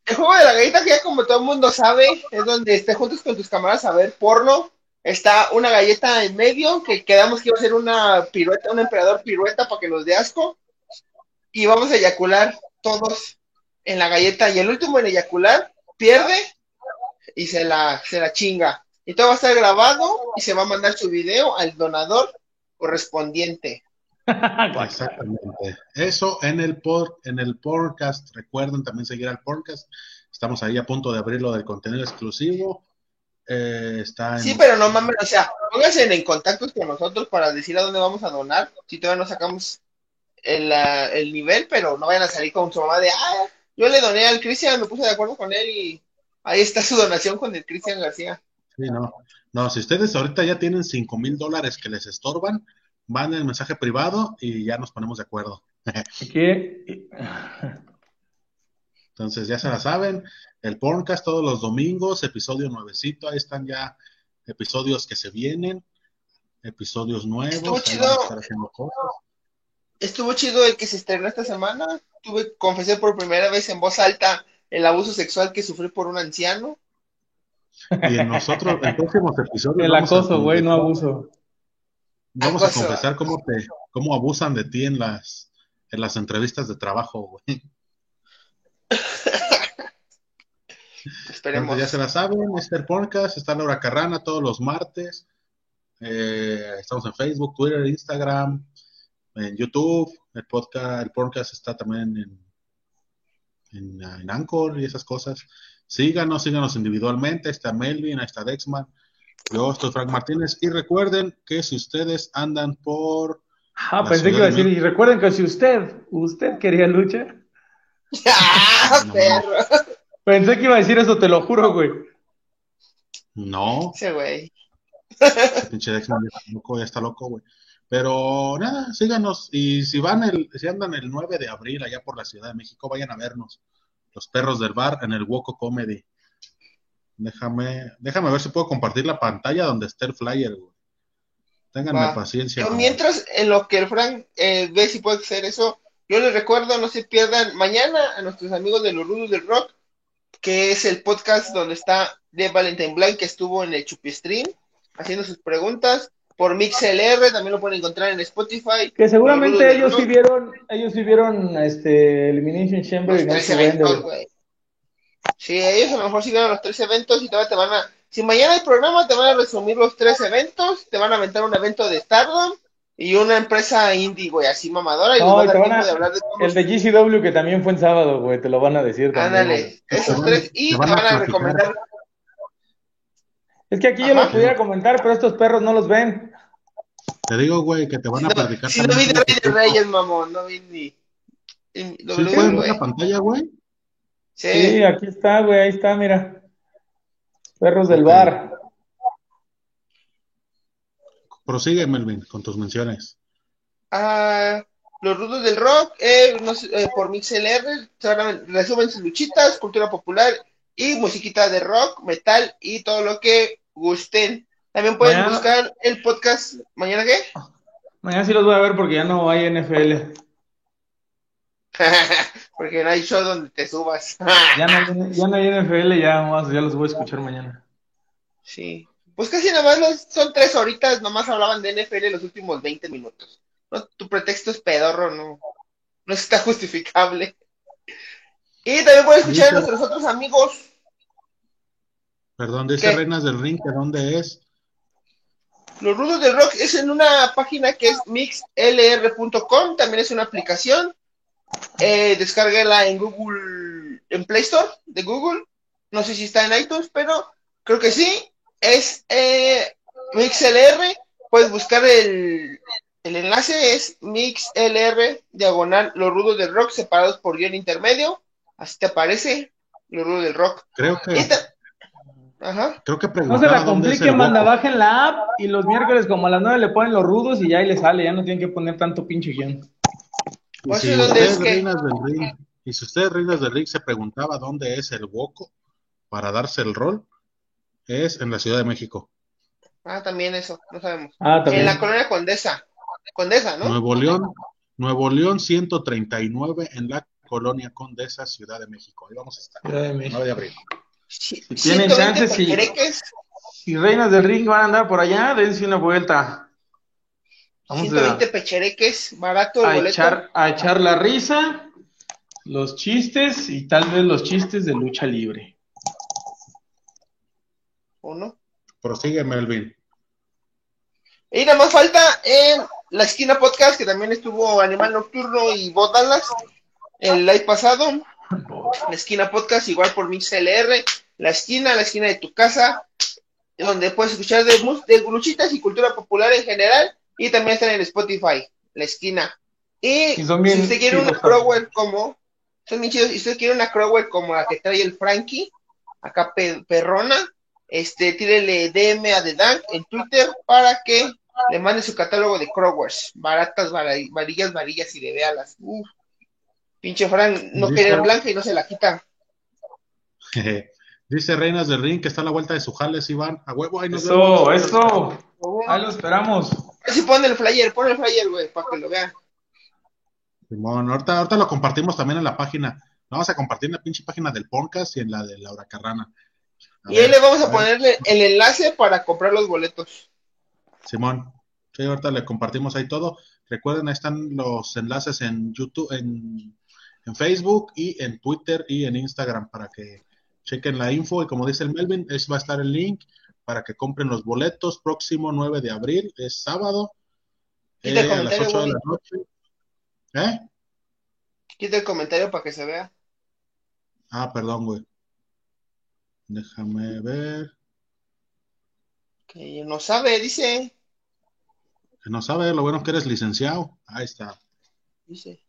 El juego de la galleta, que ya como todo el mundo sabe, es donde te juntas con tus camaradas a ver porno. Está una galleta en medio, que quedamos que iba a ser una pirueta, un emperador pirueta para que nos dé asco. y vamos a eyacular todos en la galleta y el último en eyacular pierde y se la, se la chinga. Y todo va a estar grabado y se va a mandar su video al donador correspondiente. Exactamente. Eso en el por, en el podcast. Recuerden también seguir al podcast. Estamos ahí a punto de abrir lo del contenido exclusivo. Eh, está Sí, pero no mames, o sea, pónganse en contacto con nosotros para decir a dónde vamos a donar. Si todavía no sacamos el, el nivel, pero no vayan a salir con su mamá de, ah, yo le doné al Cristian, me puse de acuerdo con él y ahí está su donación con el Cristian García. Sí, no. No, si ustedes ahorita ya tienen cinco mil dólares que les estorban, van el mensaje privado y ya nos ponemos de acuerdo. ¿Qué? Entonces ya se la saben, el podcast todos los domingos, episodio nuevecito, ahí están ya episodios que se vienen, episodios nuevos. Estuvo chido. Estuvo chido el que se estrenó esta semana. Tuve, confesé por primera vez en voz alta el abuso sexual que sufrí por un anciano. Y en nosotros, en próximos episodios. El acoso, güey, no abuso. Vamos a confesar cómo te, cómo abusan de ti en las, en las entrevistas de trabajo, güey. Esperemos. ya se la saben, Mr. Podcast, está Laura Carrana todos los martes. Eh, estamos en Facebook, Twitter, Instagram, en YouTube. El podcast, el podcast está también en, en, en Anchor y esas cosas. Síganos, síganos individualmente. Ahí está Melvin, ahí está Dexman. Yo estoy Frank Martínez. Y recuerden que si ustedes andan por. Ah, pensé que iba a decir, y recuerden que si usted, usted quería lucha. ¡Ah, perro! Pensé que iba a decir eso, te lo juro, güey. No. Sí, güey. Pinche Dexman ya está loco, ya está loco, güey. Pero nada, síganos. Y si van el, si andan el 9 de abril allá por la Ciudad de México, vayan a vernos. Los perros del bar en el Woco Comedy. Déjame, déjame ver si puedo compartir la pantalla donde esté el flyer, güey. Ténganme Va. paciencia. Yo, güey. mientras, en lo que el Frank eh, ve si puede hacer eso, yo les recuerdo, no se pierdan mañana a nuestros amigos de los Rudos del Rock, que es el podcast donde está de Valentine Blanc, que estuvo en el Chupi Stream, haciendo sus preguntas. Por MixLR, también lo pueden encontrar en Spotify. Que seguramente ellos sí vieron, ellos sí vieron este Elimination Chamber y no se vende, eventos, güey. güey. Sí, ellos a lo mejor sí vieron los tres eventos y todavía te van a. Si mañana hay programa, te van a resumir los tres eventos, te van a aventar un evento de Stardom y una empresa indie, güey, así mamadora, y No, les a dar van a- de hablar de El de GCW que también fue en sábado, güey, te lo van a decir también. Ándale, esos tres, y te te van a recomendar. Es que aquí yo Ajá. lo pudiera comentar, pero estos perros no los ven. Te digo, güey, que te van a platicar Si no vi de Reyes, mamón, no vi ni. ni- ¿Sí güey. la pantalla, güey? Sí. Sí, aquí está, güey, ahí está, mira. Perros del bar. Prosigue, Melvin, con tus menciones. Ah, los rudos del rock, eh, no sé, eh, por MixLR, resumen sus luchitas, cultura popular y musiquita de rock, metal y todo lo que gusten. También pueden Mañana- buscar el podcast. ¿Mañana qué? Mañana sí los voy a ver porque ya no hay NFL. Porque no hay show donde te subas. Ya no, hay- ya no hay NFL, ya, vamos, ya los voy a escuchar mañana. sí. Pues casi nada más los- son tres horitas, nomás hablaban de NFL los últimos 20 minutos. No, tu pretexto es pedorro, no, no está justificable. Y también pueden escuchar a nuestros otros amigos. Perdón, dice ¿Qué? Reinas del Ring, ¿que dónde es? Los Rudos del Rock es en una página que es mixlr.com, también es una aplicación. Eh, descárguela en Google, en Play Store de Google. No sé si está en iTunes, pero creo que sí. Es eh, MixLR. Puedes buscar el, el enlace, es MixLR diagonal Los Rudos del Rock separados por guion intermedio. Así te aparece Los Rudos del Rock. Creo que, Ajá. creo que No se la compliquen, el manda, bajen la app y los miércoles como a las 9 le ponen los rudos y ya ahí le sale, ya no tienen que poner tanto pinche guion. Y Pues si sí, ¿dónde usted, es que? Reinas del Ring, y si usted, Reinas del Ring, se preguntaba dónde es el Woco para darse el rol, es en la Ciudad de México. Ah, también eso, no sabemos. Ah, En también. la colonia Condesa. Condesa, ¿no? Nuevo León, Nuevo León 139 en la colonia Condesa, Ciudad de México. Ahí vamos a estar. Ciudad de México. 9 de abril. Si tienen chance, sí. Pejereques, Si Reinas del Ring van a andar por allá, dense una vuelta. Vamos 120 pechereques, barato el a boleto. echar, a echar la risa, los chistes y tal vez los chistes de lucha libre. ¿O no? Prosigue, Melvin. Y nada más falta en la esquina podcast, que también estuvo Animal Nocturno y Bot Dallas el live pasado. La esquina podcast, igual por MixLR. La esquina, la esquina de tu casa, donde puedes escuchar de, mus- de luchitas y cultura popular en general. Y también están en Spotify, la esquina. Y, bien si usted quiere una Crowell como, son bien chidos. Si usted quiere una Crowell como la que trae el Frankie, acá pe- perrona, este, tírele DM a The Dank en Twitter para que le mande su catálogo de Crowers, baratas, varillas, varillas y de véalas. Uf. Pinche Fran, no Dice- querer blanca y no se la quita. Dice Reinas del Ring que está a la vuelta de su jales, Iván. A huevo, ahí nos Eso, vemos. eso. Ahí lo esperamos. Si pone el flyer, pon el flyer, güey, para que lo vean. Simón, ahorita, ahorita lo compartimos también en la página. Vamos a compartir en la pinche página del podcast y en la de Laura Carrana. A Y ahí le vamos a ver. ponerle el enlace para comprar los boletos. Simón, sí, ahorita le compartimos ahí todo. Recuerden, ahí están los enlaces en YouTube, en, en Facebook y en Twitter y en Instagram para que chequen la info. Y como dice el Melvin, es, va a estar el link para que compren los boletos. Próximo 9 de abril, es sábado, Quita el eh, a las comentario, 8 de la noche. ¿Eh? Quita el comentario para que se vea. Ah, perdón, güey. Déjame ver. Que no sabe, dice. Que no sabe, lo bueno es que eres licenciado. Ahí está. Dice.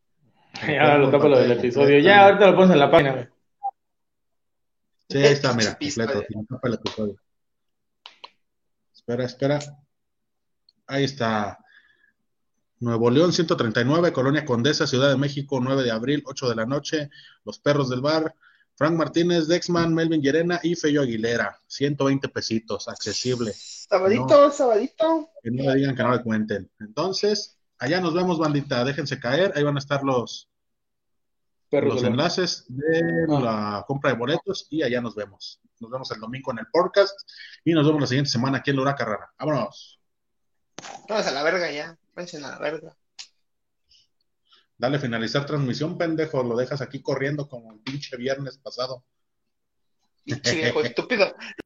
Ya lo tapo lo del episodio. Ya, ahorita lo pones en la página. güey. Sí, ahí está, mira, completo. sin el episodio. Espera, espera. Ahí está. Nuevo León 139, Colonia Condesa, Ciudad de México, 9 de abril, 8 de la noche. Los Perros del Bar. Frank Martínez, Dexman, Melvin Llerena y Feyo Aguilera. 120 pesitos, accesible. Sabadito, sabadito. Que no le digan que no le cuenten. Entonces, allá nos vemos, bandita. Déjense caer. Ahí van a estar los, Perros los enlaces de Ah. la compra de boletos y allá nos vemos. Nos vemos el domingo en el podcast y nos vemos la siguiente semana aquí en Lura Carrara. Vámonos. Vamos a la verga ya. Váyanse a la verga. Dale finalizar transmisión, pendejo. Lo dejas aquí corriendo como el pinche viernes pasado. Pinche viejo estúpido.